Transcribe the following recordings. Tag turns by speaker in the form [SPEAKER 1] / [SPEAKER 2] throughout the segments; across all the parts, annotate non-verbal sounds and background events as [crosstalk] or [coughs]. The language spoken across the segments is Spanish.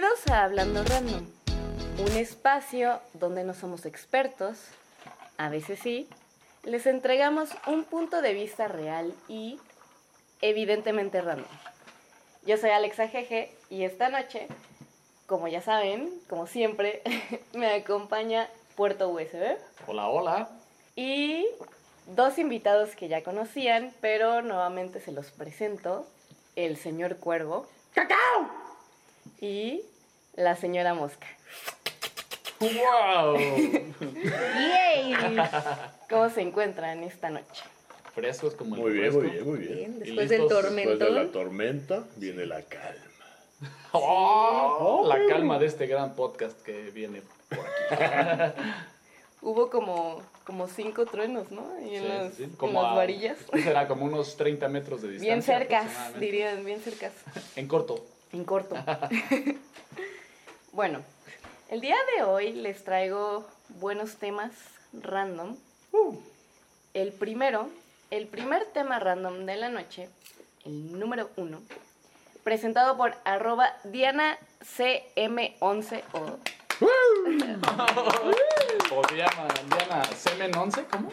[SPEAKER 1] Bienvenidos a Hablando Random, un espacio donde no somos expertos, a veces sí, les entregamos un punto de vista real y evidentemente random. Yo soy Alexa Jeje y esta noche, como ya saben, como siempre, [laughs] me acompaña Puerto USB
[SPEAKER 2] Hola, hola.
[SPEAKER 1] y dos invitados que ya conocían, pero nuevamente se los presento, el señor Cuervo
[SPEAKER 2] ¡Cacao!
[SPEAKER 1] y la señora Mosca.
[SPEAKER 2] ¡Wow!
[SPEAKER 1] ¡Yay! ¿Cómo se encuentran esta noche?
[SPEAKER 2] Frescos como el
[SPEAKER 3] Muy bien, muy bien, muy bien.
[SPEAKER 4] Bien,
[SPEAKER 2] Y
[SPEAKER 4] después del
[SPEAKER 2] listos,
[SPEAKER 3] Después de la tormenta viene la calma.
[SPEAKER 2] ¡Oh! La calma de este gran podcast que viene por aquí. [laughs]
[SPEAKER 1] Hubo como, como cinco truenos, ¿no? Ahí en,
[SPEAKER 2] Sí,
[SPEAKER 1] las,
[SPEAKER 2] sí,
[SPEAKER 1] en
[SPEAKER 2] como
[SPEAKER 1] las
[SPEAKER 2] a-
[SPEAKER 1] varillas. [laughs]
[SPEAKER 2] ¿qué será? Como unos 30 metros de distancia.
[SPEAKER 1] Bien cercas, dirían, bien cercas. [laughs]
[SPEAKER 2] En corto.
[SPEAKER 1] En corto. Bueno, el día de hoy les traigo buenos temas random. El primero, el primer tema random de la noche, el número uno, presentado por arroba [laughs] Diana CM11 o
[SPEAKER 2] ¿Cómo se llama? Diana Semen 11, ¿cómo?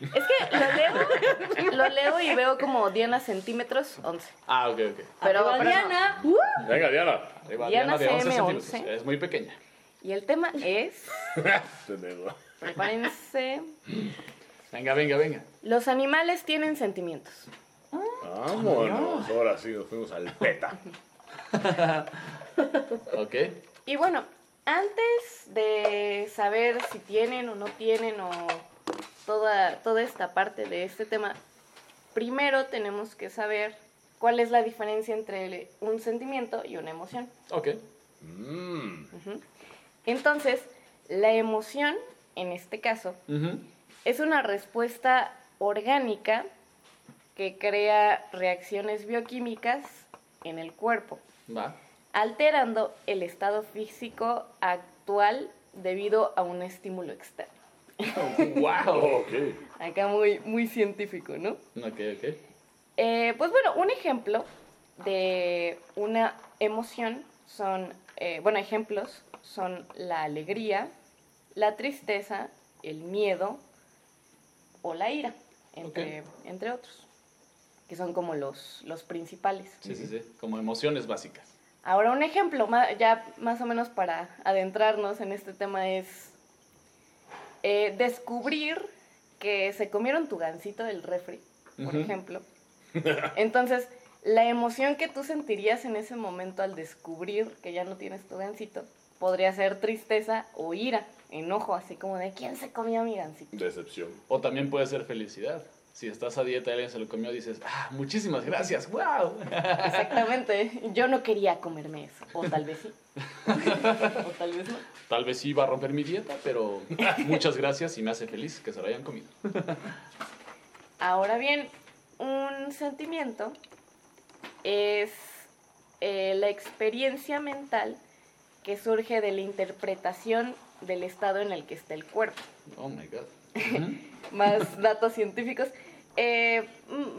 [SPEAKER 1] Es que lo leo, lo leo y veo como Diana centímetros 11.
[SPEAKER 2] Ah, ok, ok.
[SPEAKER 1] Pero, pero no.
[SPEAKER 4] Diana.
[SPEAKER 3] Venga, Diana.
[SPEAKER 2] Va,
[SPEAKER 1] Diana
[SPEAKER 2] de 11
[SPEAKER 1] CM11.
[SPEAKER 2] centímetros. Es muy pequeña.
[SPEAKER 1] Y el tema es, [laughs] prepárense,
[SPEAKER 2] Venga, venga, venga.
[SPEAKER 1] los animales tienen sentimientos.
[SPEAKER 3] Vámonos. Ahora sí nos fuimos al peta. [laughs]
[SPEAKER 2] Ok.
[SPEAKER 1] Y bueno, antes de saber si tienen o no tienen o toda, toda esta parte de este tema, primero tenemos que saber cuál es la diferencia entre un sentimiento y una emoción.
[SPEAKER 2] Ok.
[SPEAKER 3] Mmm.
[SPEAKER 1] Entonces, la emoción, en este caso, es una respuesta orgánica que crea reacciones bioquímicas en el cuerpo,
[SPEAKER 2] Va.
[SPEAKER 1] alterando el estado físico actual debido a un estímulo externo.
[SPEAKER 2] ¡Wow!
[SPEAKER 3] Ok.
[SPEAKER 1] Acá muy, muy científico, ¿no?
[SPEAKER 2] Ok, ok.
[SPEAKER 1] Eh, pues bueno, un ejemplo de una emoción son, eh, bueno, ejemplos son la alegría, la tristeza, el miedo o la ira, entre, entre otros, que son como los, los principales.
[SPEAKER 2] Sí, sí, sí. Como emociones básicas.
[SPEAKER 1] Ahora un ejemplo, ya más o menos para adentrarnos en este tema es eh, descubrir que se comieron tu gansito del refri, por ejemplo. [laughs] Entonces, la emoción que tú sentirías en ese momento al descubrir que ya no tienes tu gansito podría ser tristeza o ira, enojo, así como de ¿quién se comió mi gansito?
[SPEAKER 3] Decepción.
[SPEAKER 2] O también puede ser felicidad. Si estás a dieta y alguien se lo comió, dices, ah, muchísimas gracias, wow. [laughs]
[SPEAKER 1] Exactamente, yo no quería comerme eso, o tal vez sí, [laughs] o tal vez no.
[SPEAKER 2] Tal vez sí iba a romper mi dieta, pero muchas gracias y me hace feliz que se lo hayan comido. [laughs]
[SPEAKER 1] Ahora bien, un sentimiento es eh, la experiencia mental que surge de la interpretación del estado en el que está el cuerpo.
[SPEAKER 2] Oh my god.
[SPEAKER 1] Más datos científicos. Eh,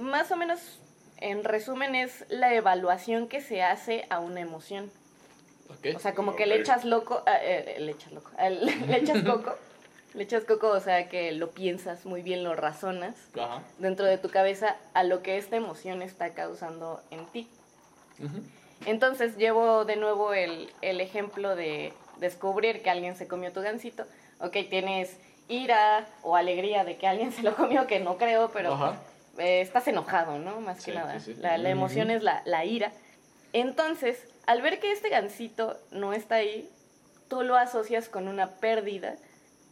[SPEAKER 1] más o menos, en resumen, es la evaluación que se hace a una emoción. O sea, como que le echas loco, ah, eh, le echas loco, le [laughs] le echas coco, le echas coco, o sea, que lo piensas muy bien, lo razonas
[SPEAKER 2] Ajá.
[SPEAKER 1] dentro de tu cabeza a lo que esta emoción está causando en ti. Entonces llevo de nuevo el, el ejemplo de descubrir que alguien se comió tu gansito. Ok, tienes ira o alegría de que alguien [laughs] se lo comió, que no creo, pero eh, estás enojado, ¿no? Más que
[SPEAKER 2] Sí,
[SPEAKER 1] nada.
[SPEAKER 2] sí, sí.
[SPEAKER 1] La, la emoción es la, la ira. Entonces, al ver que este gansito no está ahí, tú lo asocias con una pérdida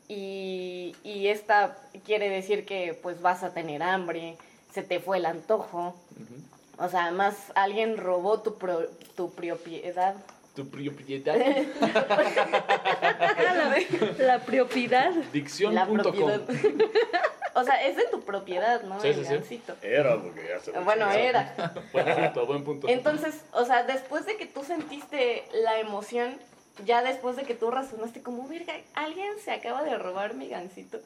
[SPEAKER 1] y, y esta quiere decir que pues vas a tener hambre, se te fue el antojo, o sea, además alguien robó tu, pro- tu propiedad.
[SPEAKER 2] Tu propiedad. [laughs]
[SPEAKER 4] La propiedad.
[SPEAKER 2] Dicción.com.
[SPEAKER 1] o sea, es de tu propiedad, ¿no?
[SPEAKER 2] Sí,
[SPEAKER 1] el
[SPEAKER 2] sí, sí.
[SPEAKER 3] Era porque ya se
[SPEAKER 1] Bueno, era. [laughs]
[SPEAKER 2] Buen punto, buen punto.
[SPEAKER 1] Entonces, o sea, después de que tú sentiste la emoción, ya después de que tú razonaste como, verga, alguien se acaba de robar mi gansito,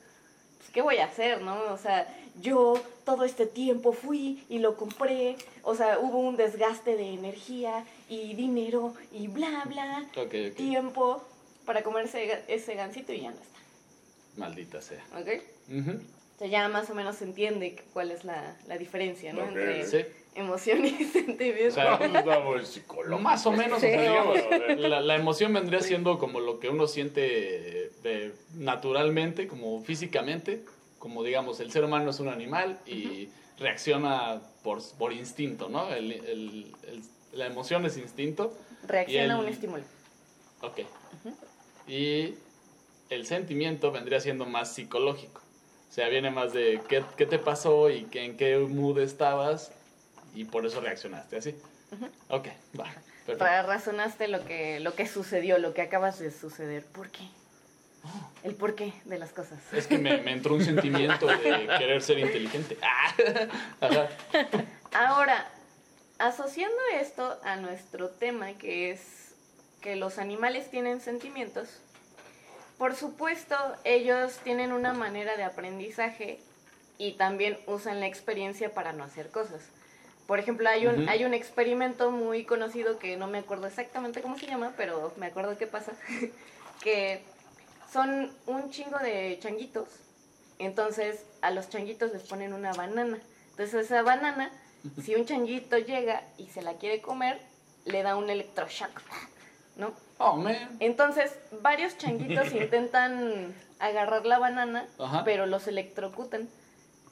[SPEAKER 1] pues, ¿qué voy a hacer, no? O sea, yo todo este tiempo fui y lo compré, o sea, hubo un desgaste de energía y dinero y bla, bla, tiempo para comerse ese, ese gansito y ya no está,
[SPEAKER 2] Maldita sea.
[SPEAKER 1] ¿ok? O sea, ya más o menos se entiende cuál es la, la diferencia, ¿no? Entre
[SPEAKER 2] Sí.
[SPEAKER 1] emoción y [laughs] sentimiento.
[SPEAKER 2] O sea,
[SPEAKER 3] Está muy psicológico.
[SPEAKER 2] Más o menos, o
[SPEAKER 4] Sí.
[SPEAKER 2] sea, digamos, la, la emoción vendría siendo como lo que uno siente eh, naturalmente, como físicamente, como digamos, el ser humano es un animal y reacciona por, por instinto, ¿no? El- el- el- la emoción es instinto.
[SPEAKER 1] Reacciona a un estímulo.
[SPEAKER 2] Ok. Y el sentimiento vendría siendo más psicológico. O sea, viene más de qué, qué te pasó y qué, en qué mood estabas y por eso reaccionaste así. Ok, va. Perfecto.
[SPEAKER 1] Ra- razonaste lo que, lo que sucedió, lo que acabas de suceder. ¿Por qué? El porqué de las cosas.
[SPEAKER 2] Es que me, me entró un sentimiento de querer ser inteligente. Ah, ajá.
[SPEAKER 1] Ahora, asociando esto a nuestro tema, que es que los animales tienen sentimientos, por supuesto, ellos tienen una manera de aprendizaje y también usan la experiencia para no hacer cosas. Por ejemplo, hay un,
[SPEAKER 2] Ujú.
[SPEAKER 1] hay un experimento muy conocido que no me acuerdo exactamente cómo se llama, pero me acuerdo qué pasa, [laughs] que son un chingo de changuitos, entonces a los changuitos les ponen una banana. Entonces esa banana, si un changuito llega y se la quiere comer, le da un electroshock, ¿no?
[SPEAKER 2] Oh, man.
[SPEAKER 1] Entonces, varios changuitos [laughs] intentan agarrar la banana,
[SPEAKER 2] Ajá.
[SPEAKER 1] pero los electrocutan.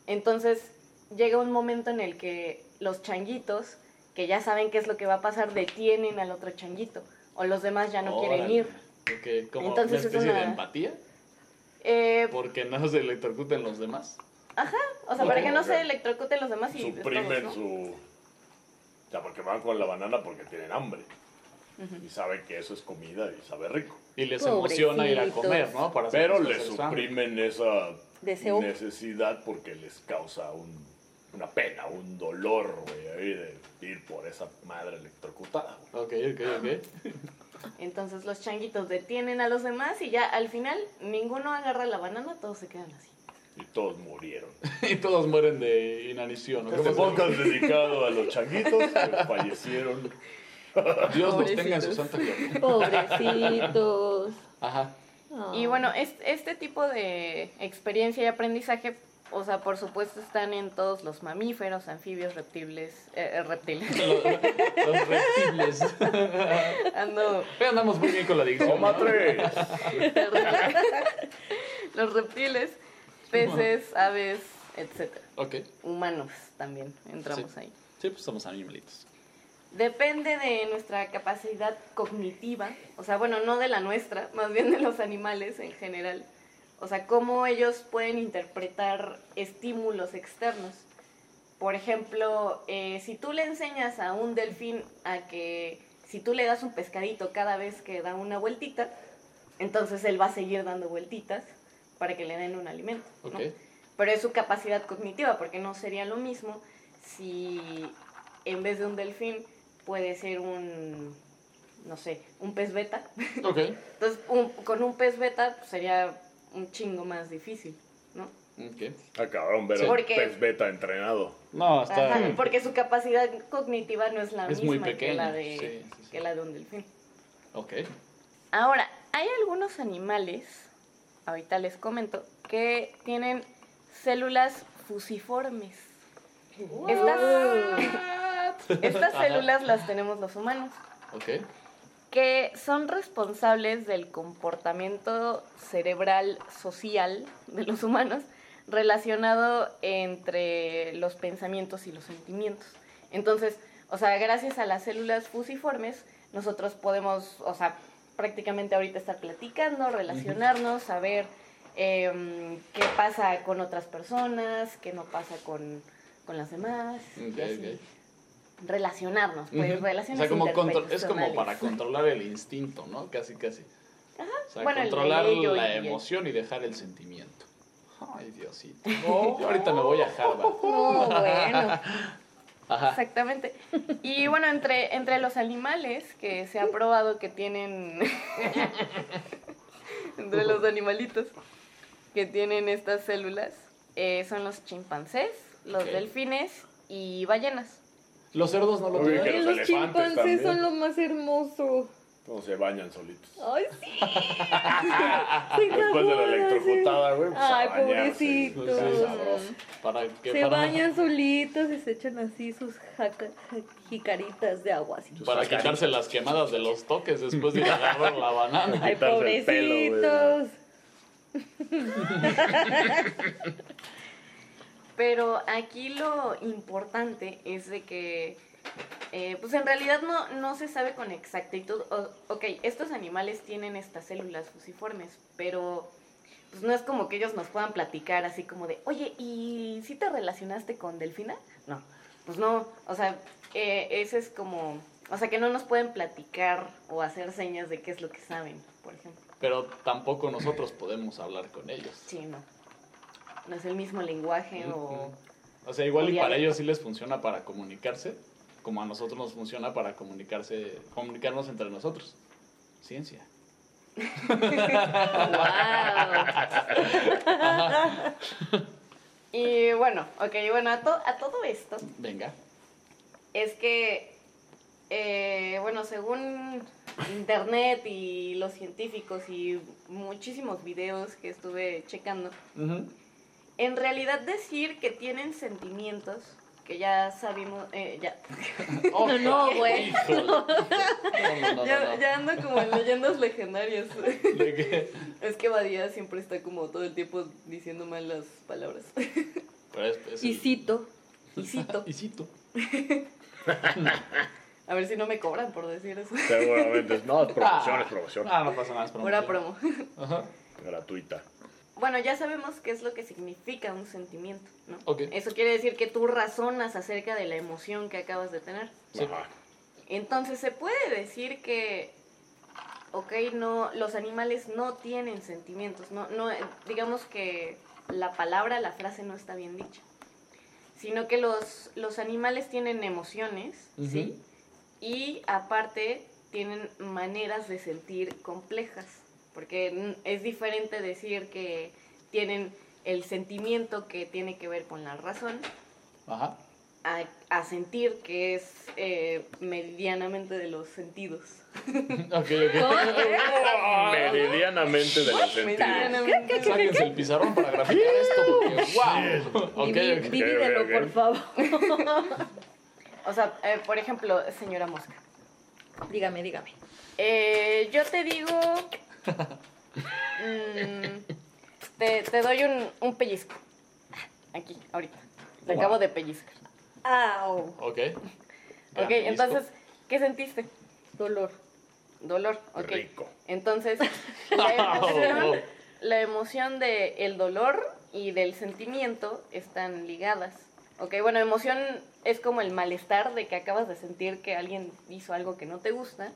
[SPEAKER 1] Entonces, llega un momento en el que los changuitos, que ya saben qué es lo que va a pasar, detienen al otro changuito. O los demás ya no quieren ir.
[SPEAKER 2] Ok, como
[SPEAKER 1] Entonces
[SPEAKER 2] una
[SPEAKER 1] es
[SPEAKER 2] especie de
[SPEAKER 1] una-
[SPEAKER 2] empatía,
[SPEAKER 1] Eh,
[SPEAKER 2] porque no se electrocuten los demás.
[SPEAKER 1] o sea, para que no se electrocuten los demás y
[SPEAKER 3] Suprimen
[SPEAKER 1] ¿no?
[SPEAKER 3] su. O sea, porque van con la banana porque tienen hambre. Y saben que eso es comida y sabe rico.
[SPEAKER 2] Y les emociona ir a
[SPEAKER 4] Pobrecitos.
[SPEAKER 2] comer, ¿no? Para
[SPEAKER 3] Pero les suprimen esa
[SPEAKER 4] Deseo.
[SPEAKER 3] necesidad porque les causa un- una pena, un dolor, güey, de ir por esa madre electrocutada. güey.
[SPEAKER 2] Ok, ok, ok. [laughs]
[SPEAKER 1] Entonces los changuitos detienen a los demás y ya al final ninguno agarra la banana, todos se quedan así.
[SPEAKER 3] Y todos murieron. [laughs]
[SPEAKER 2] y todos mueren de inanición. ¿no?
[SPEAKER 3] Este podcast dedicado a los changuitos [laughs] que fallecieron.
[SPEAKER 2] Dios los tenga en su santa gloria.
[SPEAKER 4] Pobrecitos.
[SPEAKER 2] Ajá.
[SPEAKER 1] Y bueno, es- este tipo de experiencia y aprendizaje, o sea, por supuesto están en todos los mamíferos, anfibios, reptiles, eh, eh, reptiles.
[SPEAKER 2] Los, los reptiles. [laughs]
[SPEAKER 1] Ando,
[SPEAKER 2] Pero andamos muy bien con la dicción.
[SPEAKER 1] Los reptiles, peces, aves, etcétera.
[SPEAKER 2] Ok.
[SPEAKER 1] Humanos también entramos
[SPEAKER 2] Sí.
[SPEAKER 1] ahí.
[SPEAKER 2] Sí, pues somos animalitos.
[SPEAKER 1] Depende de nuestra capacidad cognitiva, o sea, bueno, no de la nuestra, más bien de los animales en general. O sea, cómo ellos pueden interpretar estímulos externos. Por ejemplo, eh, si tú le enseñas a un delfín a que si tú le das un pescadito cada vez que da una vueltita, entonces él va a seguir dando vueltitas para que le den un alimento. ¿no? Pero es su capacidad cognitiva, porque no sería lo mismo si en vez de un delfín puede ser un, no sé, un pez beta.
[SPEAKER 2] Ok. [laughs]
[SPEAKER 1] Entonces, un- con un pez beta pues, sería un chingo más difícil, ¿no?
[SPEAKER 2] Ok.
[SPEAKER 3] Acabaron ver
[SPEAKER 1] Sí. Porque-
[SPEAKER 3] pez beta entrenado.
[SPEAKER 2] No, está.
[SPEAKER 1] Ajá, porque su capacidad cognitiva no es la
[SPEAKER 2] Es
[SPEAKER 1] misma
[SPEAKER 2] muy
[SPEAKER 1] que,
[SPEAKER 2] pequeña,
[SPEAKER 1] la de,
[SPEAKER 2] sí, sí, sí.
[SPEAKER 1] que la de un delfín.
[SPEAKER 2] Ok.
[SPEAKER 1] Ahora, hay algunos animales, ahorita les comento, que tienen células fusiformes. Estas, [laughs] estas
[SPEAKER 2] Ajá.
[SPEAKER 1] células las tenemos los humanos,
[SPEAKER 2] Ok.
[SPEAKER 1] Que son responsables del comportamiento cerebral social de los humanos relacionado entre los pensamientos y los sentimientos. Entonces, o sea, gracias a las células fusiformes, nosotros podemos, o sea, prácticamente ahorita estar platicando, relacionarnos, saber em, qué pasa con otras personas, qué no pasa con, con las demás, y
[SPEAKER 2] Ok,
[SPEAKER 1] así.
[SPEAKER 2] ok.
[SPEAKER 1] Relacionarnos, pues
[SPEAKER 2] Ujú. O
[SPEAKER 1] relaciones
[SPEAKER 2] sea, como contro- es como para controlar el instinto, ¿no? Casi, casi. O sea,
[SPEAKER 1] Bueno, el de
[SPEAKER 2] controlar la
[SPEAKER 1] y el-
[SPEAKER 2] emoción y dejar el sentimiento. Ay, Diosito. [laughs] Yo ahorita me voy a Harvard. [laughs]
[SPEAKER 1] No, bueno, [laughs]
[SPEAKER 2] Ajá.
[SPEAKER 1] exactamente. Y bueno, entre, entre los animales que se ha probado que tienen... entre los animalitos. que tienen estas células eh, son los chimpancés, los delfines y ballenas.
[SPEAKER 2] Los cerdos no lo
[SPEAKER 3] Oye,
[SPEAKER 2] tienen.
[SPEAKER 3] que los
[SPEAKER 4] los
[SPEAKER 3] elefantes
[SPEAKER 4] chimpancés
[SPEAKER 3] también.
[SPEAKER 4] son lo más hermoso.
[SPEAKER 3] No se bañan solitos.
[SPEAKER 4] Ay, sí. [laughs]
[SPEAKER 3] Después de la electrocutada, güey. pues, a
[SPEAKER 4] Ay,
[SPEAKER 3] bañarse.
[SPEAKER 4] pobrecitos.
[SPEAKER 2] Sí,
[SPEAKER 3] sabroso.
[SPEAKER 2] Para que
[SPEAKER 4] Se
[SPEAKER 2] para,
[SPEAKER 4] bañan solitos y se echan así sus jaca- ja- jicaritas de agua. Así.
[SPEAKER 2] para quitarse las quemadas de los toques después de ir a agarrar la banana.
[SPEAKER 4] Ay,
[SPEAKER 3] quitarse el pelo, güey.
[SPEAKER 4] pobrecitos. [laughs]
[SPEAKER 1] Pero aquí lo importante es de que, eh, pues en realidad no, no se sabe con exactitud. O- ok, estos animales tienen estas células fusiformes, pero pues no es como que ellos nos puedan platicar así como de, oye, ¿y si te relacionaste con Delfina? No, pues no, o sea, eh, ese es como, o sea, que no nos pueden platicar o hacer señas de qué es lo que saben, por ejemplo.
[SPEAKER 2] Pero tampoco nosotros podemos hablar con ellos.
[SPEAKER 1] Sí, no. No es el mismo lenguaje o...
[SPEAKER 2] O sea, igual y para ellos sí les funciona para comunicarse, como a nosotros nos funciona para comunicarse, comunicarnos entre nosotros. Ciencia. [laughs]
[SPEAKER 1] ¡Wow! y bueno, ok, bueno, a, to- a todo esto
[SPEAKER 2] Venga.
[SPEAKER 1] es que, eh, bueno, según internet y los científicos y muchísimos videos que estuve checando,
[SPEAKER 2] Ujú.
[SPEAKER 1] En realidad decir que tienen sentimientos, que ya sabemos, eh, ya, [laughs]
[SPEAKER 2] Oh,
[SPEAKER 4] No, no, güey.
[SPEAKER 2] híjole. No, no, no,
[SPEAKER 1] ya,
[SPEAKER 2] no, no.
[SPEAKER 1] ya ando como en leyendas legendarias. [laughs]
[SPEAKER 2] ¿De qué?
[SPEAKER 1] Es que Badía siempre está como todo el tiempo diciendo mal las palabras.
[SPEAKER 2] Pero es- es
[SPEAKER 4] Y
[SPEAKER 2] el-
[SPEAKER 4] cito.
[SPEAKER 1] Y cito. [laughs]
[SPEAKER 2] Y cito.
[SPEAKER 1] A ver si no me cobran por decir eso.
[SPEAKER 3] Seguramente. No, es promoción,
[SPEAKER 2] Ah.
[SPEAKER 3] es promoción.
[SPEAKER 2] Ah, no pasa nada, es
[SPEAKER 1] Pura
[SPEAKER 2] promoción.
[SPEAKER 1] promo.
[SPEAKER 2] Ajá.
[SPEAKER 3] Gratuita.
[SPEAKER 1] Bueno, ya sabemos qué es lo que significa un sentimiento, ¿no?
[SPEAKER 2] Ok.
[SPEAKER 1] Eso quiere decir que tú razonas acerca de la emoción que acabas de tener.
[SPEAKER 2] Sí.
[SPEAKER 1] Entonces se puede decir que, ok, no, los animales no tienen sentimientos, no, no, eh, digamos que la palabra, la frase no está bien dicha, sino que los, los animales tienen emociones, ¿sí? Y aparte tienen maneras de sentir complejas, porque es diferente decir que tienen el sentimiento que tiene que ver con la razón
[SPEAKER 2] Ajá.
[SPEAKER 1] a, a sentir que es eh, medianamente de los sentidos. [laughs]
[SPEAKER 2] Ok, ok.
[SPEAKER 3] Meridianamente de los sentidos.
[SPEAKER 1] Medianamente.
[SPEAKER 2] Sáquense el pizarrón para graficar esto porque ¡wow! Ok,
[SPEAKER 4] Diví-
[SPEAKER 2] ok.
[SPEAKER 4] Divídelo, por favor. [laughs]
[SPEAKER 1] O sea, eh, por ejemplo, señora Mosca,
[SPEAKER 4] Dígame, dígame.
[SPEAKER 1] eh, yo te digo, mm, te, te doy un, un pellizco, aquí, ahorita, te
[SPEAKER 2] Wow.
[SPEAKER 1] acabo de pellizcar.
[SPEAKER 4] Au.
[SPEAKER 2] Ok. [laughs]
[SPEAKER 1] Ok, entonces, ¿qué sentiste?
[SPEAKER 4] Dolor.
[SPEAKER 1] Dolor, ok.
[SPEAKER 3] Rico.
[SPEAKER 1] Entonces, [laughs] la emoción, la emoción del el dolor y del sentimiento están ligadas. Ok, bueno, emoción es como el malestar de que acabas de sentir que alguien hizo algo que no te gusta.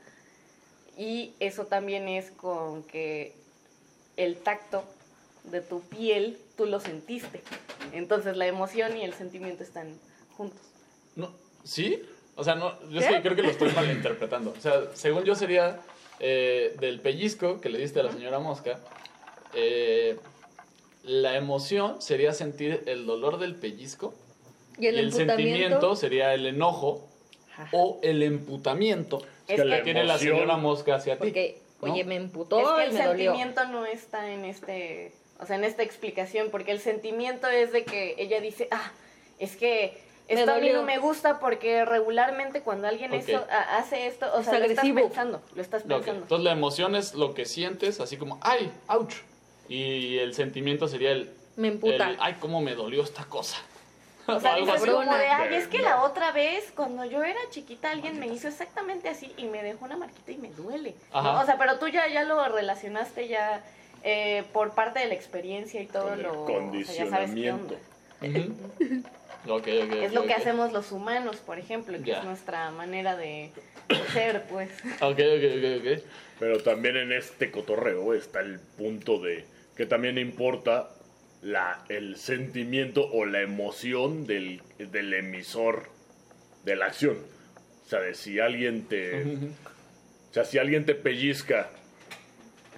[SPEAKER 1] Y eso también es con que el tacto de tu piel tú lo sentiste. Entonces la emoción y el sentimiento están juntos.
[SPEAKER 2] No, ¿Sí? O sea, no, yo es
[SPEAKER 1] ¿Qué?
[SPEAKER 2] que creo que lo estoy malinterpretando. O sea, según yo sería eh, del pellizco que le diste a la señora Mosca, eh, la emoción sería sentir el dolor del pellizco
[SPEAKER 4] Y el,
[SPEAKER 2] sentimiento
[SPEAKER 4] emputamiento.
[SPEAKER 2] sería el enojo
[SPEAKER 4] Ajá.
[SPEAKER 2] o el emputamiento
[SPEAKER 1] Es
[SPEAKER 3] que
[SPEAKER 2] que
[SPEAKER 3] la
[SPEAKER 2] tiene la señora Mosca hacia ti.
[SPEAKER 4] Porque,
[SPEAKER 2] ¿no?
[SPEAKER 4] oye, me emputó
[SPEAKER 1] Es que
[SPEAKER 4] y
[SPEAKER 1] el
[SPEAKER 4] me dolió.
[SPEAKER 1] sentimiento no está en este, o sea, en esta explicación, porque el sentimiento es de que ella dice, ah, es que esto a mí no me gusta porque regularmente cuando alguien
[SPEAKER 2] Ok.
[SPEAKER 1] eso, a- hace esto, o
[SPEAKER 4] Es
[SPEAKER 1] sea, lo estás pensando, lo estás pensando.
[SPEAKER 2] Entonces la emoción es lo que sientes, así como, ay, ouch. Y el sentimiento sería el,
[SPEAKER 4] Me emputa.
[SPEAKER 2] el, ay, cómo me dolió esta cosa. [laughs]
[SPEAKER 1] O sea,
[SPEAKER 2] algo
[SPEAKER 1] dices como de, ay, es que la otra vez, cuando yo era chiquita, alguien me hizo exactamente así y me dejó una marquita y me duele. ¿no? O sea, pero tú ya, ya lo relacionaste ya eh, por parte de la experiencia y todo
[SPEAKER 3] Con el
[SPEAKER 1] lo... o sea, ya sabes qué onda.
[SPEAKER 3] condicionamiento.
[SPEAKER 2] Ujú. Ok, ok,
[SPEAKER 1] Es
[SPEAKER 2] ok,
[SPEAKER 1] lo que hacemos los humanos, por ejemplo, que
[SPEAKER 2] Ya.
[SPEAKER 1] es nuestra manera de ser, pues.
[SPEAKER 2] Ok, ok, ok, ok.
[SPEAKER 3] Pero también en este cotorreo está el punto de que también importa la, el sentimiento o la emoción del, del emisor de la acción. O sea, de si alguien te. O sea, si alguien te pellizca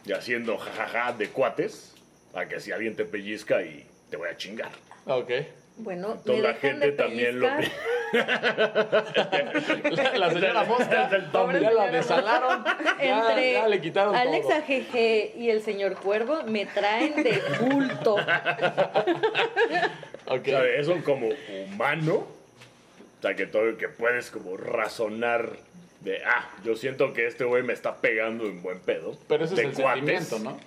[SPEAKER 3] y haciendo jajaja de cuates, a que si alguien te pellizca y te voy a chingar.
[SPEAKER 2] Ok.
[SPEAKER 4] Bueno,
[SPEAKER 3] Toda
[SPEAKER 4] me
[SPEAKER 3] la gente
[SPEAKER 4] de
[SPEAKER 3] también lo.
[SPEAKER 2] La, la señora Mosca,
[SPEAKER 3] Es el Tommy.
[SPEAKER 2] ya la desalaron. Ya,
[SPEAKER 4] Entre
[SPEAKER 2] ya le quitaron
[SPEAKER 4] Alex
[SPEAKER 2] todo.
[SPEAKER 4] AGG y el señor Cuervo me traen de bulto. [laughs]
[SPEAKER 2] Ok.
[SPEAKER 3] O sea, eso como humano, o sea, que todo que puedes como razonar de, ah, yo siento que este güey me está pegando en buen pedo.
[SPEAKER 2] Pero ese es el
[SPEAKER 3] cuates.
[SPEAKER 2] sentimiento, ¿no?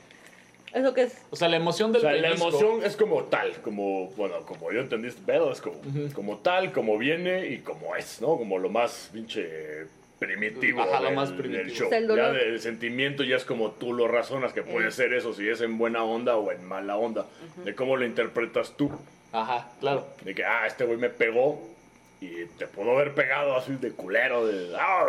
[SPEAKER 4] ¿Eso qué es?
[SPEAKER 2] O sea, la emoción
[SPEAKER 3] O
[SPEAKER 2] del
[SPEAKER 3] sea, la emoción es como tal, como, bueno, como yo entendí este pedo, es como, como tal, como viene y como es, ¿no? Como lo más pinche primitivo,
[SPEAKER 2] Ajá, lo
[SPEAKER 3] del,
[SPEAKER 2] más
[SPEAKER 3] del
[SPEAKER 2] primitivo.
[SPEAKER 3] show.
[SPEAKER 4] O sea, el
[SPEAKER 3] ya del sentimiento ya es como tú lo razonas, que puede ser eso, si es en buena onda o en mala onda, de cómo lo interpretas tú.
[SPEAKER 2] Ajá, claro.
[SPEAKER 3] De que, ah, este güey me pegó y te pudo haber pegado así de culero, de, ah,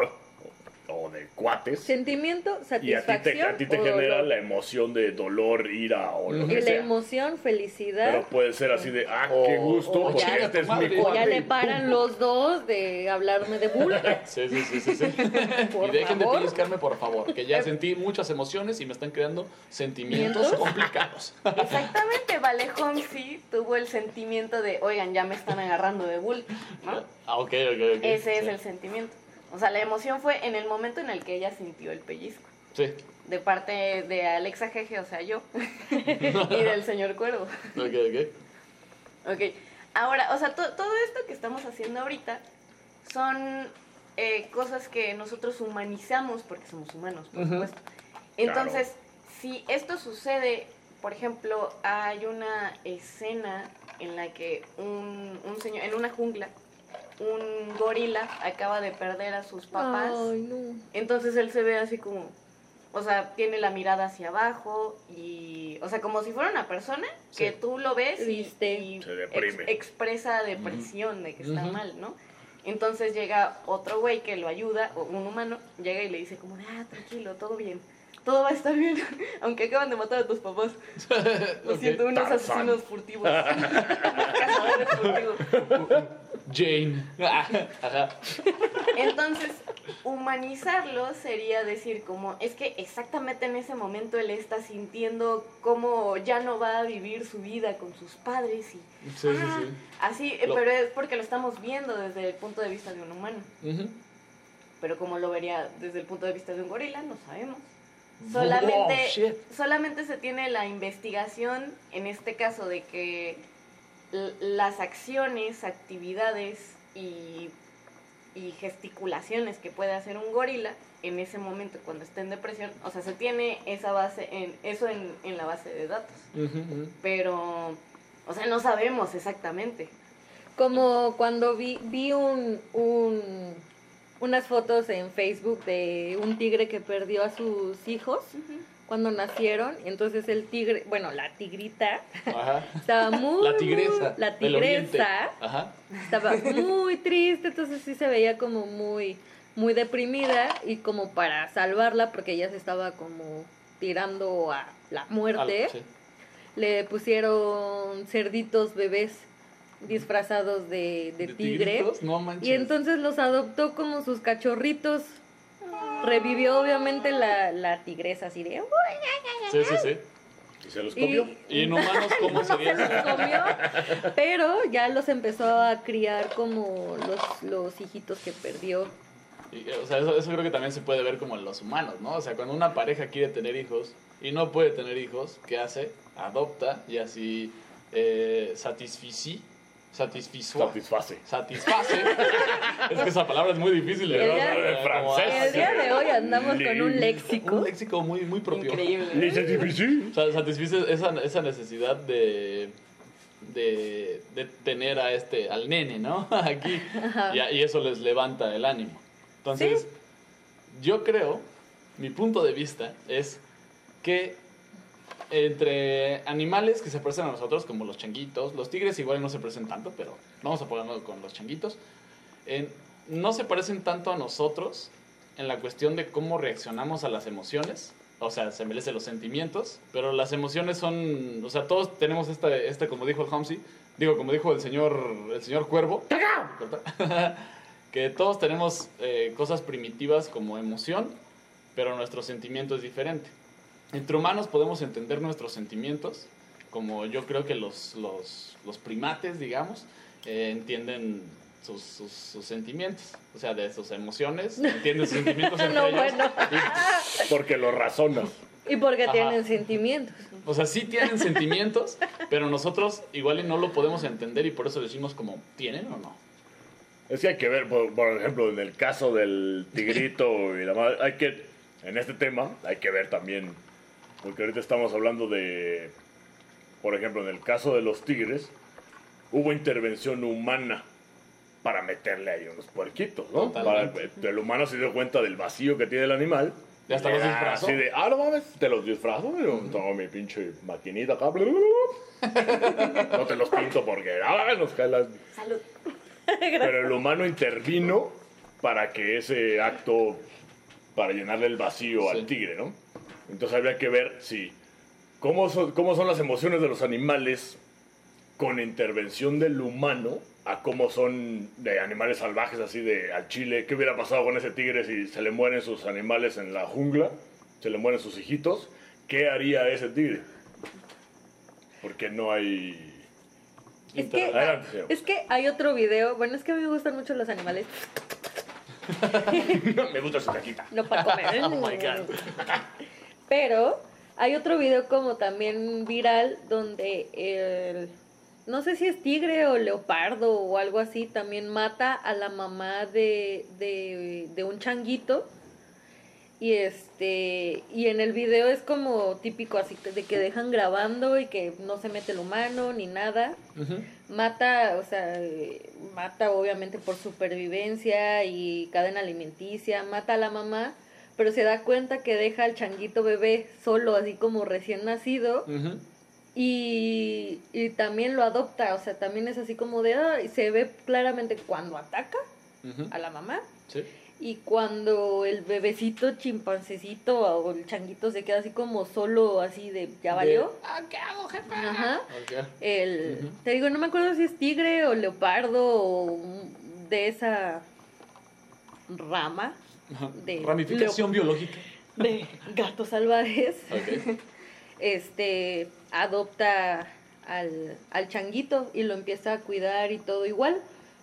[SPEAKER 3] o, de cuates.
[SPEAKER 4] Sentimiento,
[SPEAKER 3] Y a ti te,
[SPEAKER 4] satisfacción.
[SPEAKER 3] a ti te
[SPEAKER 4] o
[SPEAKER 3] genera
[SPEAKER 4] dolor?
[SPEAKER 3] la emoción de dolor, ira o lo
[SPEAKER 4] Y
[SPEAKER 3] que
[SPEAKER 4] la
[SPEAKER 3] sea.
[SPEAKER 4] emoción, felicidad.
[SPEAKER 3] Pero puede ser así de, ah,
[SPEAKER 2] O-
[SPEAKER 3] qué gusto,
[SPEAKER 2] o
[SPEAKER 3] porque
[SPEAKER 4] ya,
[SPEAKER 3] este es
[SPEAKER 2] madre.
[SPEAKER 3] mi
[SPEAKER 4] o
[SPEAKER 3] cuate.
[SPEAKER 4] ya
[SPEAKER 3] y
[SPEAKER 4] le paran los dos de hablarme de bulto. [laughs]
[SPEAKER 2] Sí, sí, sí, sí. sí. [laughs]
[SPEAKER 4] Por
[SPEAKER 2] y dejen
[SPEAKER 4] favor.
[SPEAKER 2] de pellizcarme, por favor. Que ya sentí muchas emociones y me están creando sentimientos
[SPEAKER 4] ¿Mientos?
[SPEAKER 2] complicados. [laughs]
[SPEAKER 1] Exactamente, Vale sí tuvo el sentimiento de, oigan, ya me están agarrando de bulto, ¿no?
[SPEAKER 2] Ah, ok, ok, ok.
[SPEAKER 1] Ese es el sentimiento. O sea, la emoción fue en el momento en el que ella sintió el pellizco.
[SPEAKER 2] Sí.
[SPEAKER 1] De parte de Alexa Jeje, o sea, yo. [laughs] y del señor Cuervo.
[SPEAKER 2] Ok, ok.
[SPEAKER 1] Ok. Ahora, o sea, to- todo esto que estamos haciendo ahorita son eh, cosas que nosotros humanizamos porque somos humanos, por supuesto. Entonces, si esto sucede, por ejemplo, hay una escena en la que un, un señor, en una jungla, un gorila acaba de perder a sus papás.
[SPEAKER 4] Ay, no.
[SPEAKER 1] Entonces él se ve así como, o sea, tiene la mirada hacia abajo y, o sea, como si fuera una persona que
[SPEAKER 2] Sí.
[SPEAKER 1] tú lo ves y,
[SPEAKER 3] Se deprime.
[SPEAKER 1] ex- expresa depresión de que está mal, ¿no? Entonces llega otro güey que lo ayuda, o un humano, llega y le dice como, de, ah, tranquilo, todo bien. Todo va a estar bien, [laughs] aunque acaban de matar a tus papás. [laughs] Lo
[SPEAKER 2] Ok.
[SPEAKER 1] siento, unos asesinos furtivos. [laughs]
[SPEAKER 2] Jane. Ajá.
[SPEAKER 1] Entonces, humanizarlo sería decir como, es que exactamente en ese momento él está sintiendo cómo ya no va a vivir su vida con sus padres y
[SPEAKER 2] Sí, sí,
[SPEAKER 1] ah,
[SPEAKER 2] sí.
[SPEAKER 1] así, eh,
[SPEAKER 2] Lo-
[SPEAKER 1] pero es porque lo estamos viendo desde el punto de vista de un humano. Pero como lo vería desde el punto de vista de un gorila, no sabemos. Solamente,
[SPEAKER 2] Oh,
[SPEAKER 1] solamente se tiene la investigación, en este caso, de que las acciones, actividades y, y gesticulaciones que puede hacer un gorila en ese momento cuando está en depresión, o sea, se tiene esa base en, eso en, en la base de datos. Pero, o sea, no sabemos exactamente.
[SPEAKER 4] Como cuando vi, vi un, un- unas fotos en Facebook de un tigre que perdió a sus hijos cuando nacieron. Y entonces el tigre, bueno, la tigrita
[SPEAKER 2] Ajá. [laughs]
[SPEAKER 4] estaba muy...
[SPEAKER 2] La tigresa.
[SPEAKER 4] muy- la tigresa
[SPEAKER 2] Ajá.
[SPEAKER 4] estaba muy triste, entonces sí se veía como muy, muy deprimida y como para salvarla, porque ella se estaba como tirando a la muerte,
[SPEAKER 2] Al- sí.
[SPEAKER 4] le pusieron cerditos bebés disfrazados de, de
[SPEAKER 2] ¿De
[SPEAKER 4] tigre.
[SPEAKER 2] tigritos? No manches.
[SPEAKER 4] Y entonces los adoptó como sus cachorritos. Revivió obviamente la, la tigresa así de...
[SPEAKER 2] Sí, sí, sí.
[SPEAKER 3] Y se los comió.
[SPEAKER 2] ¿Y en humanos cómo [laughs] sería
[SPEAKER 4] se
[SPEAKER 2] eso?
[SPEAKER 4] los comió, pero ya los empezó a criar como los, los hijitos que perdió.
[SPEAKER 2] Y, o sea, eso, eso creo que también se puede ver como en los humanos, ¿no? O sea, cuando una pareja quiere tener hijos y no puede tener hijos, ¿qué hace? Adopta y así eh, satisfici, satisfizo,
[SPEAKER 3] Satisface.
[SPEAKER 2] satisface. [laughs] es que esa palabra es muy difícil de
[SPEAKER 4] El día-
[SPEAKER 2] de
[SPEAKER 3] de francés.
[SPEAKER 4] El día de hoy andamos con un
[SPEAKER 2] Un
[SPEAKER 4] léxico.
[SPEAKER 2] léxico muy, muy propio.
[SPEAKER 1] Increíble.
[SPEAKER 2] Satisfice esa, esa necesidad de, de, de tener a este, al nene, ¿no? [laughs] Aquí.
[SPEAKER 4] Ajá.
[SPEAKER 2] Y, y eso les levanta el ánimo. Entonces, yo creo, mi punto de vista es que entre animales que se parecen a nosotros, como los changuitos, los tigres igual no se parecen tanto, pero vamos a ponerlo con los changuitos, en- no se parecen tanto a nosotros en la cuestión de cómo reaccionamos a las emociones. O sea, se merecen los sentimientos, pero las emociones son, o sea, todos tenemos esta, este, como dijo el Hamsi, digo, como dijo el señor, el señor Cuervo, [laughs] que todos tenemos eh, cosas primitivas como emoción, pero nuestro sentimiento es diferente. Entre humanos podemos entender nuestros sentimientos, como yo creo que los, los, los primates, digamos, eh, entienden sus, sus, sus sentimientos, o sea, de sus emociones, entienden sus sentimientos [laughs] entre
[SPEAKER 4] No,
[SPEAKER 2] ellos.
[SPEAKER 4] bueno.
[SPEAKER 2] Y, [laughs]
[SPEAKER 3] Porque lo razonas.
[SPEAKER 4] Y porque
[SPEAKER 2] Ajá.
[SPEAKER 4] tienen sentimientos.
[SPEAKER 2] o sea, sí tienen sentimientos, pero nosotros igual y no lo podemos entender y por eso decimos como, ¿tienen o no?
[SPEAKER 3] Es que hay que ver, por, por ejemplo, en el caso del tigrito y la madre, hay que, en este tema, hay que ver también, porque ahorita estamos hablando de, por ejemplo, en el caso de los tigres, hubo intervención humana para meterle ahí unos puerquitos, ¿no? Para, el humano se dio cuenta del vacío que tiene el animal.
[SPEAKER 2] Ya hasta los disfrazó.
[SPEAKER 3] Así de, ah, no mames, te los disfrazo, yo tengo mi pinche maquinita acá. [laughs] No te los pinto porque, ah, nos cae la...
[SPEAKER 1] Salud. [laughs]
[SPEAKER 3] Pero el humano intervino para que ese acto, para llenarle el vacío
[SPEAKER 2] Sí.
[SPEAKER 3] al tigre, ¿no? Entonces habría que ver si, cómo son, cómo son las emociones de los animales con intervención del humano a cómo son de animales salvajes, así de al chile. ¿Qué hubiera pasado con ese tigre si se le mueren sus animales en la jungla? Se le mueren sus hijitos. ¿Qué haría ese tigre? Porque no hay...
[SPEAKER 4] Es que,
[SPEAKER 3] Adelante,
[SPEAKER 4] es que hay otro video. Bueno, es que a mí me gustan mucho los animales. [laughs]
[SPEAKER 3] Me gusta su caquita.
[SPEAKER 4] No para comer. [laughs]
[SPEAKER 2] Oh my God.
[SPEAKER 4] Pero hay otro video como también viral donde el no sé si es tigre o leopardo o algo así, también mata a la mamá de, de, de un changuito. Y este, y en el video es como típico así de que dejan grabando y que no se mete el humano ni nada. Mata, o sea, mata obviamente por supervivencia y cadena alimenticia, mata a la mamá, pero se da cuenta que deja al changuito bebé solo, así como recién nacido, y, y también lo adopta, o sea, también es así como de, "Ay", se ve claramente cuando ataca a la mamá
[SPEAKER 2] Sí.
[SPEAKER 4] y cuando el bebecito chimpancecito o el changuito se queda así como solo, así de, ¿ya valió?
[SPEAKER 2] Ah, ¿qué hago, jefe?
[SPEAKER 4] Ajá. El, te digo, no me acuerdo si es tigre o leopardo o de esa rama. De
[SPEAKER 2] Ramificación biológica.
[SPEAKER 4] de gatos salvajes, [laughs] este, adopta al, al changuito y lo empieza a cuidar y todo igual.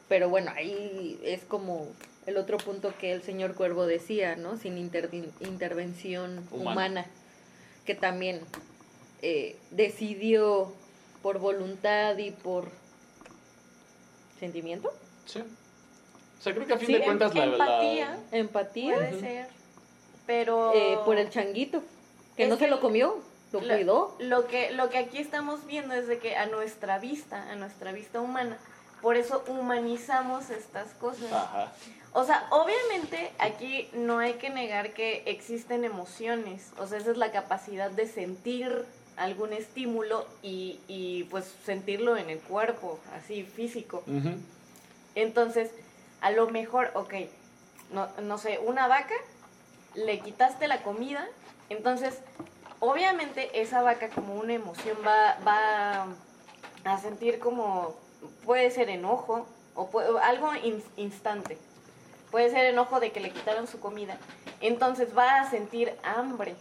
[SPEAKER 4] Pero bueno, ahí es como el otro punto que el señor Cuervo decía, ¿no? Sin intervi- intervención
[SPEAKER 2] Humana.
[SPEAKER 4] humana, que también eh, decidió por voluntad y por sentimiento,
[SPEAKER 2] Sí. O sea, creo que a fin
[SPEAKER 1] Sí,
[SPEAKER 2] de cuentas la, la-
[SPEAKER 1] empatía.
[SPEAKER 4] empatía
[SPEAKER 1] Puede ser. Pero.
[SPEAKER 4] eh, por el changuito, que no se
[SPEAKER 1] que
[SPEAKER 4] lo comió, lo
[SPEAKER 1] Lo-
[SPEAKER 4] cuidó.
[SPEAKER 1] Lo que, lo que aquí estamos viendo es de que a nuestra vista, a nuestra vista humana, por eso humanizamos estas cosas.
[SPEAKER 2] Ajá.
[SPEAKER 1] O sea, obviamente aquí no hay que negar que existen emociones. O sea, esa es la capacidad de sentir algún estímulo y, y pues sentirlo en el cuerpo, así físico.
[SPEAKER 2] Ujú.
[SPEAKER 1] Entonces, a lo mejor, ok, no, no sé, una vaca, le quitaste la comida, entonces, obviamente esa vaca como una emoción va, va a sentir como, puede ser enojo o puede- algo in- instante. Puede ser enojo de que le quitaron su comida. Entonces va a sentir hambre.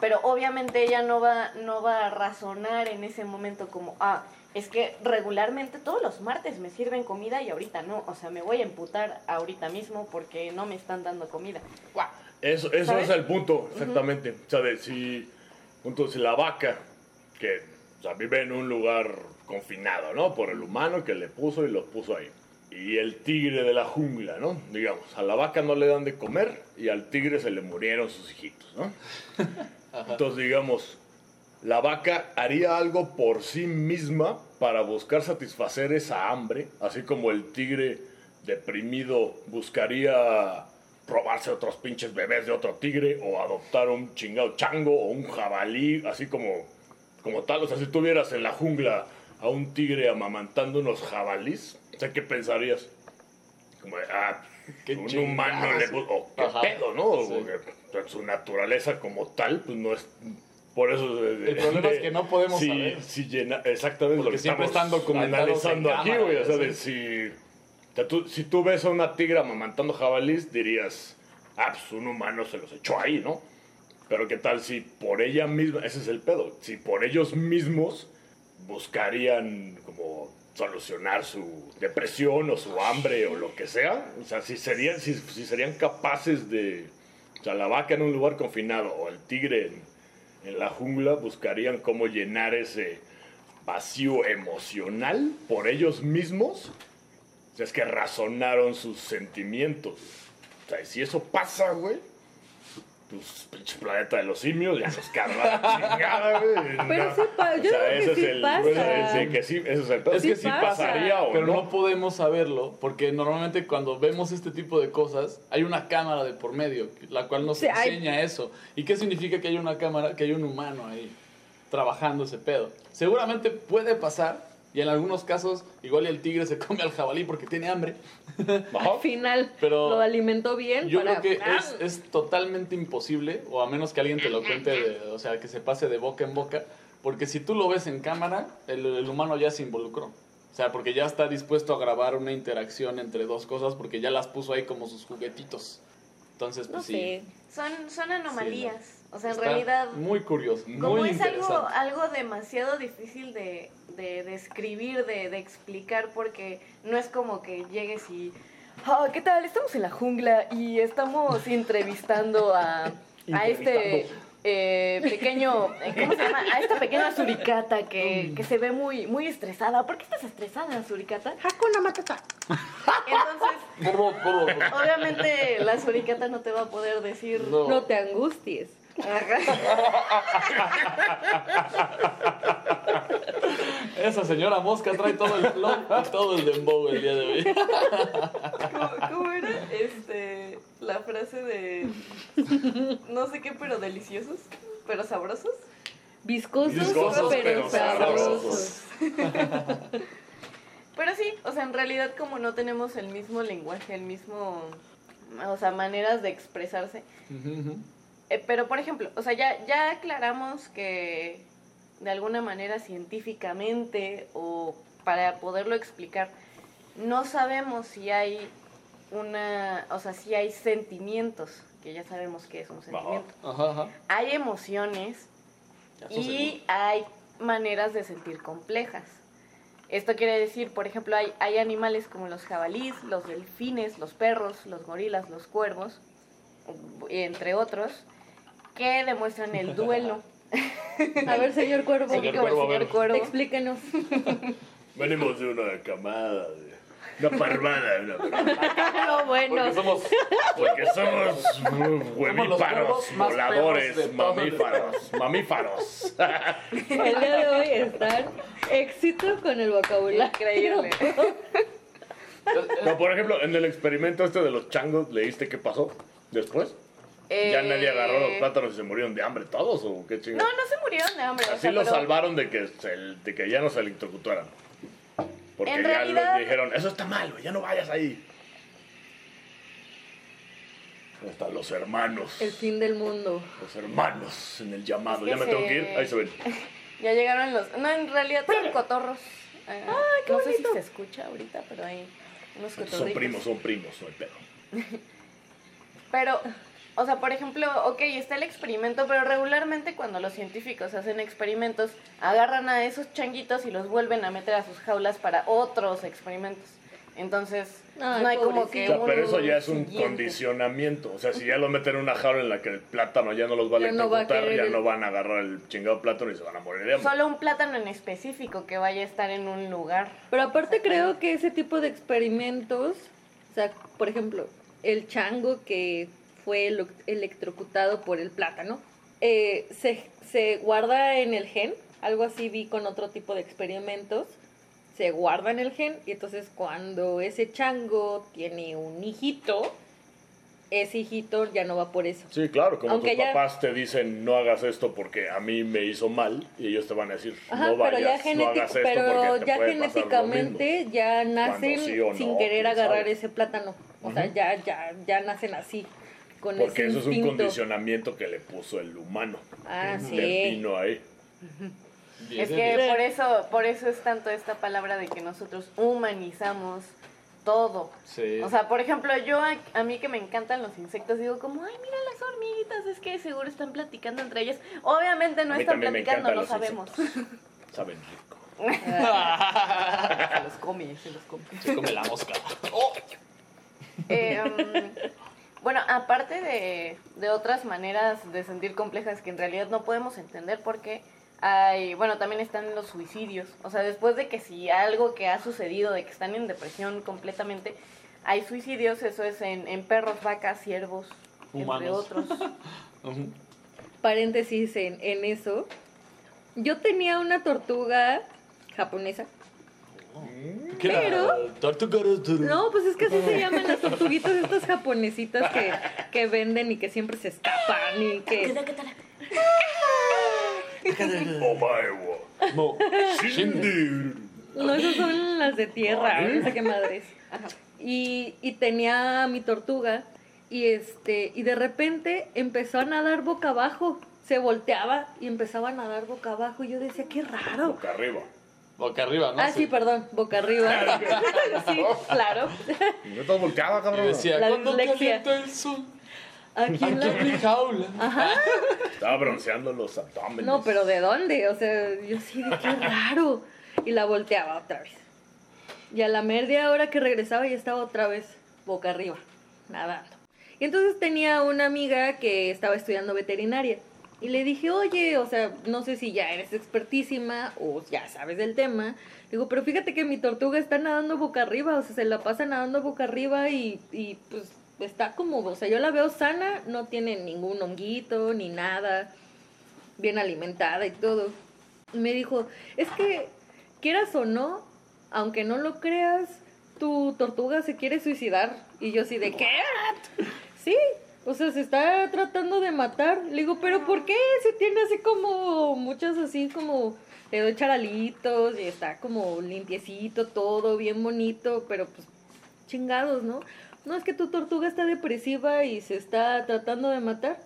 [SPEAKER 1] Pero obviamente ella no va, no va a razonar en ese momento como, ah, es que regularmente todos los martes me sirven comida y ahorita no. O sea, me voy a emputar ahorita mismo porque no me están dando comida.
[SPEAKER 3] Eso, eso
[SPEAKER 1] ¿Sabes?
[SPEAKER 3] es el punto, exactamente. O sea, de si, punto, si la vaca, que o sea, vive en un lugar confinado, ¿no? Por el humano que le puso y lo puso ahí. Y el tigre de la jungla, ¿no? Digamos, a la vaca no le dan de comer y al tigre se le murieron sus hijitos, ¿no? [laughs] Entonces, digamos, la vaca haría algo por sí misma para buscar satisfacer esa hambre, así como el tigre deprimido buscaría robarse otros pinches bebés de otro tigre o adoptar un chingado chango o un jabalí, así como, como tal. O sea, si tuvieras en la jungla a un tigre amamantando unos jabalís, o sea, ¿qué pensarías? Como, ah,
[SPEAKER 2] Qué
[SPEAKER 3] un humano le o qué
[SPEAKER 2] Ajá.
[SPEAKER 3] pedo, ¿no?
[SPEAKER 2] Sí.
[SPEAKER 3] Porque, pues, su naturaleza como tal, pues no es... Por eso... de-
[SPEAKER 2] El problema es que no podemos
[SPEAKER 3] si,
[SPEAKER 2] saber.
[SPEAKER 3] si llena, exactamente
[SPEAKER 2] Porque
[SPEAKER 3] lo que
[SPEAKER 2] siempre
[SPEAKER 3] estamos
[SPEAKER 2] están documentados
[SPEAKER 3] analizando
[SPEAKER 2] en
[SPEAKER 3] aquí, güey. O sea, de si, tú, si tú ves a una tigra amamantando jabalís, dirías, ah, pues un humano se los echó ahí, ¿no? Pero qué tal si por ella misma, ese es el pedo, si por ellos mismos buscarían como solucionar su depresión o su hambre o lo que sea, o sea, si serían, si, si serían capaces de, o sea, la vaca en un lugar confinado o el tigre en, en la jungla buscarían cómo llenar ese vacío emocional por ellos mismos, o es que razonaron sus sentimientos. O sea, si eso pasa, güey, pues pinche planeta de los simios ya nos carga la [laughs] chingada, güey.
[SPEAKER 4] Pero
[SPEAKER 3] No.
[SPEAKER 4] sí pa- yo creo que sí
[SPEAKER 3] es el,
[SPEAKER 4] pasa.
[SPEAKER 3] bueno, ese que sí, ese es el pedo.
[SPEAKER 2] Es que
[SPEAKER 3] sí
[SPEAKER 2] sí pasa,
[SPEAKER 3] pasaría o
[SPEAKER 2] pero
[SPEAKER 3] no.
[SPEAKER 2] no. podemos saberlo porque normalmente cuando vemos este tipo de cosas hay una cámara de por medio la cual nos
[SPEAKER 4] Sí, hay-
[SPEAKER 2] enseña eso. ¿Y qué significa que hay una cámara, que hay un humano ahí trabajando ese pedo? Seguramente puede pasar y en algunos casos igual el tigre se come al jabalí porque tiene hambre.
[SPEAKER 4] Al final
[SPEAKER 2] Pero
[SPEAKER 4] lo alimentó bien
[SPEAKER 2] Yo
[SPEAKER 4] para...
[SPEAKER 2] creo que es, es totalmente imposible, o a menos que alguien te lo cuente, de- o sea, que se pase de boca en boca, porque si tú lo ves en cámara, el, el humano ya se involucró. O sea, porque ya está dispuesto a grabar una interacción entre dos cosas, porque ya las puso ahí como sus juguetitos. Entonces, pues
[SPEAKER 4] No
[SPEAKER 2] sí.
[SPEAKER 4] sé.
[SPEAKER 1] Son, son anomalías. O sea, en
[SPEAKER 2] está
[SPEAKER 1] realidad,
[SPEAKER 2] Muy curioso,
[SPEAKER 1] como
[SPEAKER 2] muy
[SPEAKER 1] es algo, algo demasiado difícil de, de describir, de, de explicar, porque no es como que llegues y... "Ah, ¿Qué tal? Estamos en la jungla y estamos [laughs] entrevistando a, a este eh, pequeño, eh, ¿cómo se llama? A esta pequeña suricata que, que se ve muy, muy estresada. ¿Por qué estás estresada, suricata?
[SPEAKER 4] Hakuna Matata.
[SPEAKER 1] Entonces, obviamente la suricata no te va a poder decir...
[SPEAKER 2] No.
[SPEAKER 4] No te angusties.
[SPEAKER 2] Esa señora mosca trae todo el flow y todo el dembow el día de hoy.
[SPEAKER 1] ¿Cómo, cómo era? Este, la frase de no sé qué, pero deliciosos, pero sabrosos.
[SPEAKER 4] Viscosos,
[SPEAKER 3] Viscosos,
[SPEAKER 4] pero,
[SPEAKER 3] pero
[SPEAKER 4] sabrosos. [laughs]
[SPEAKER 1] Pero sí, o sea, en realidad como no tenemos el mismo lenguaje, el mismo, o sea, maneras de expresarse.
[SPEAKER 2] Ujú.
[SPEAKER 1] Eh, pero por ejemplo, o sea, ya, ya aclaramos que de alguna manera científicamente o para poderlo explicar, no sabemos si hay una, o sea, si hay sentimientos, que ya sabemos que es un sentimiento.
[SPEAKER 2] Ajá, ajá.
[SPEAKER 1] Hay emociones y
[SPEAKER 2] seguro.
[SPEAKER 1] hay maneras de sentir complejas. Esto quiere decir, por ejemplo, hay, hay animales como los jabalíes, los delfines, los perros, los gorilas, los cuervos, entre otros, que demuestran el duelo.
[SPEAKER 4] A ver, señor Cuervo,
[SPEAKER 2] Señor Cuervo, a
[SPEAKER 1] señor
[SPEAKER 2] ver.
[SPEAKER 1] Cuervo.
[SPEAKER 4] explíquenos.
[SPEAKER 3] Venimos de una camada, de una parvada, una parvada.
[SPEAKER 4] No, bueno.
[SPEAKER 2] Porque somos
[SPEAKER 3] Porque somos huevíparos, voladores, mamíferos, mamíferos.
[SPEAKER 4] El día de hoy están éxito con el vocabulario.
[SPEAKER 1] Increíble.
[SPEAKER 3] No, por ejemplo, en el experimento este de los changos, ¿leíste qué pasó después? ¿Ya
[SPEAKER 1] Eh,
[SPEAKER 3] nadie agarró los plátanos y se murieron de hambre todos o qué
[SPEAKER 1] No,
[SPEAKER 3] chingados?
[SPEAKER 1] no se murieron de hambre. o
[SPEAKER 3] Así
[SPEAKER 1] sea,
[SPEAKER 3] los
[SPEAKER 1] pero-
[SPEAKER 3] salvaron de que, se- de que ya no se electrocutaran. Porque
[SPEAKER 1] En
[SPEAKER 3] ya
[SPEAKER 1] realidad-
[SPEAKER 3] les dijeron, eso está mal, güey, ya no vayas ahí. Hasta los hermanos.
[SPEAKER 4] El fin del mundo.
[SPEAKER 3] Los hermanos en el llamado.
[SPEAKER 1] Es que
[SPEAKER 3] ya me tengo que ir. Ahí se ven. [laughs]
[SPEAKER 1] Ya llegaron los... No, en realidad son cotorros. Eh, no sé si se escucha ahorita, pero hay unos cotorritos.
[SPEAKER 3] Son primos, son primos, no hay pedo. [laughs]
[SPEAKER 1] Pero, o sea, por ejemplo, ok, está el experimento, pero regularmente cuando los científicos hacen experimentos, agarran a esos changuitos y los vuelven a meter a sus jaulas para otros experimentos. Entonces,
[SPEAKER 4] Ay,
[SPEAKER 1] no hay como
[SPEAKER 3] O
[SPEAKER 1] que...
[SPEAKER 3] sea,
[SPEAKER 1] un
[SPEAKER 3] pero eso ya es un
[SPEAKER 1] siguiente.
[SPEAKER 3] condicionamiento. O sea, si ya lo meten en una jaula en la que el plátano ya no los va a
[SPEAKER 4] Ya no va a
[SPEAKER 3] electrocutar, ya
[SPEAKER 4] el-
[SPEAKER 3] no van a agarrar el chingado plátano y se van a morir de hambre.
[SPEAKER 1] Solo un plátano en específico que vaya a estar en un lugar.
[SPEAKER 4] Pero aparte creo que ese tipo de experimentos, o sea, por ejemplo, el chango que fue electrocutado por el plátano, eh, se, se guarda en el gen, algo así vi con otro tipo de experimentos, se guarda en el gen y entonces cuando ese chango tiene un hijito, ese hijito ya no va por eso.
[SPEAKER 3] Sí, claro, como
[SPEAKER 4] Aunque
[SPEAKER 3] tus
[SPEAKER 4] ya-
[SPEAKER 3] papás te dicen no hagas esto porque a mí me hizo mal y ellos te van a decir
[SPEAKER 4] Ajá,
[SPEAKER 3] no
[SPEAKER 4] pero ya,
[SPEAKER 3] vayas, no hagas esto
[SPEAKER 4] pero
[SPEAKER 3] porque te
[SPEAKER 4] ya
[SPEAKER 3] puede pasar lo
[SPEAKER 4] genéticamente ya nacen
[SPEAKER 3] sí o
[SPEAKER 4] sin
[SPEAKER 3] no,
[SPEAKER 4] querer agarrar
[SPEAKER 3] sabe.
[SPEAKER 4] ese plátano. O sea,
[SPEAKER 3] Ujú.
[SPEAKER 4] ya, ya, ya nacen así, con.
[SPEAKER 3] Porque
[SPEAKER 4] ese
[SPEAKER 3] eso es un condicionamiento que le puso el humano.
[SPEAKER 4] Ah,
[SPEAKER 3] Le
[SPEAKER 4] sí.
[SPEAKER 3] vino ahí.
[SPEAKER 1] Es que por eso, por eso es tanto esta palabra de que nosotros humanizamos todo.
[SPEAKER 2] Sí.
[SPEAKER 1] O sea, por ejemplo, yo a, a mí que me encantan los insectos, digo como, ay, mira las hormiguitas, es que seguro están platicando entre ellas. Obviamente no están platicando, no
[SPEAKER 3] encantan
[SPEAKER 1] sabemos.
[SPEAKER 3] los [laughs] Saben rico.
[SPEAKER 1] se los come, se los come.
[SPEAKER 2] Se come la mosca. Oh. [laughs]
[SPEAKER 1] Eh, um, bueno, aparte de, de otras maneras de sentir complejas que en realidad no podemos entender porque hay, bueno, también están los suicidios. O sea, después de que si algo que ha sucedido, de que están en depresión completamente, hay suicidios, eso es en, en perros, vacas, ciervos, entre otros. [laughs]
[SPEAKER 2] Ujú.
[SPEAKER 4] Paréntesis en, en eso. Yo tenía una tortuga japonesa.
[SPEAKER 2] ¿Qué?
[SPEAKER 4] Pero-. No, pues es que así se llaman las tortuguitas estas japonesitas que, que venden y que siempre se escapan y que...
[SPEAKER 2] No. [laughs]
[SPEAKER 4] No, esas son las de tierra, no sé qué madres. Y, y tenía a mi tortuga y este y de repente empezó a nadar boca abajo. Se volteaba y empezaba a nadar boca abajo. Y yo decía, qué raro.
[SPEAKER 3] Boca arriba.
[SPEAKER 2] Boca arriba, ¿no?
[SPEAKER 4] Ah, sí, perdón, boca arriba. [laughs] sí, claro.
[SPEAKER 3] No estás volteada,
[SPEAKER 2] Y
[SPEAKER 3] cabrón.
[SPEAKER 2] decía,
[SPEAKER 4] La
[SPEAKER 2] ¿cuándo
[SPEAKER 4] dislexia.
[SPEAKER 2] calienta el sol?
[SPEAKER 4] Aquí en
[SPEAKER 2] Aquí en mi
[SPEAKER 4] la...
[SPEAKER 2] jaula.
[SPEAKER 3] Estaba bronceando los abdomenes.
[SPEAKER 4] No, pero ¿de dónde? O sea, yo sí, de qué raro. Y la volteaba otra vez. Y a la media hora que regresaba ya estaba otra vez boca arriba, nadando. Y entonces tenía una amiga que estaba estudiando veterinaria. Y le dije, oye, o sea, no sé si ya eres expertísima o ya sabes del tema. Digo, pero fíjate que mi tortuga está nadando boca arriba, o sea, se la pasa nadando boca arriba y, y pues está como, o sea, yo la veo sana, no tiene ningún honguito ni nada, bien alimentada y todo. Y me dijo, es que quieras o no, aunque no lo creas, tu tortuga se quiere suicidar. Y yo así de, ¿qué? Sí, o sea, se está tratando de matar. Le digo, pero ¿por qué? Se tiene así como muchas así como le doy charalitos y está como limpiecito todo, bien bonito, pero pues chingados, ¿no? No, es que tu tortuga está depresiva y se está tratando de matar.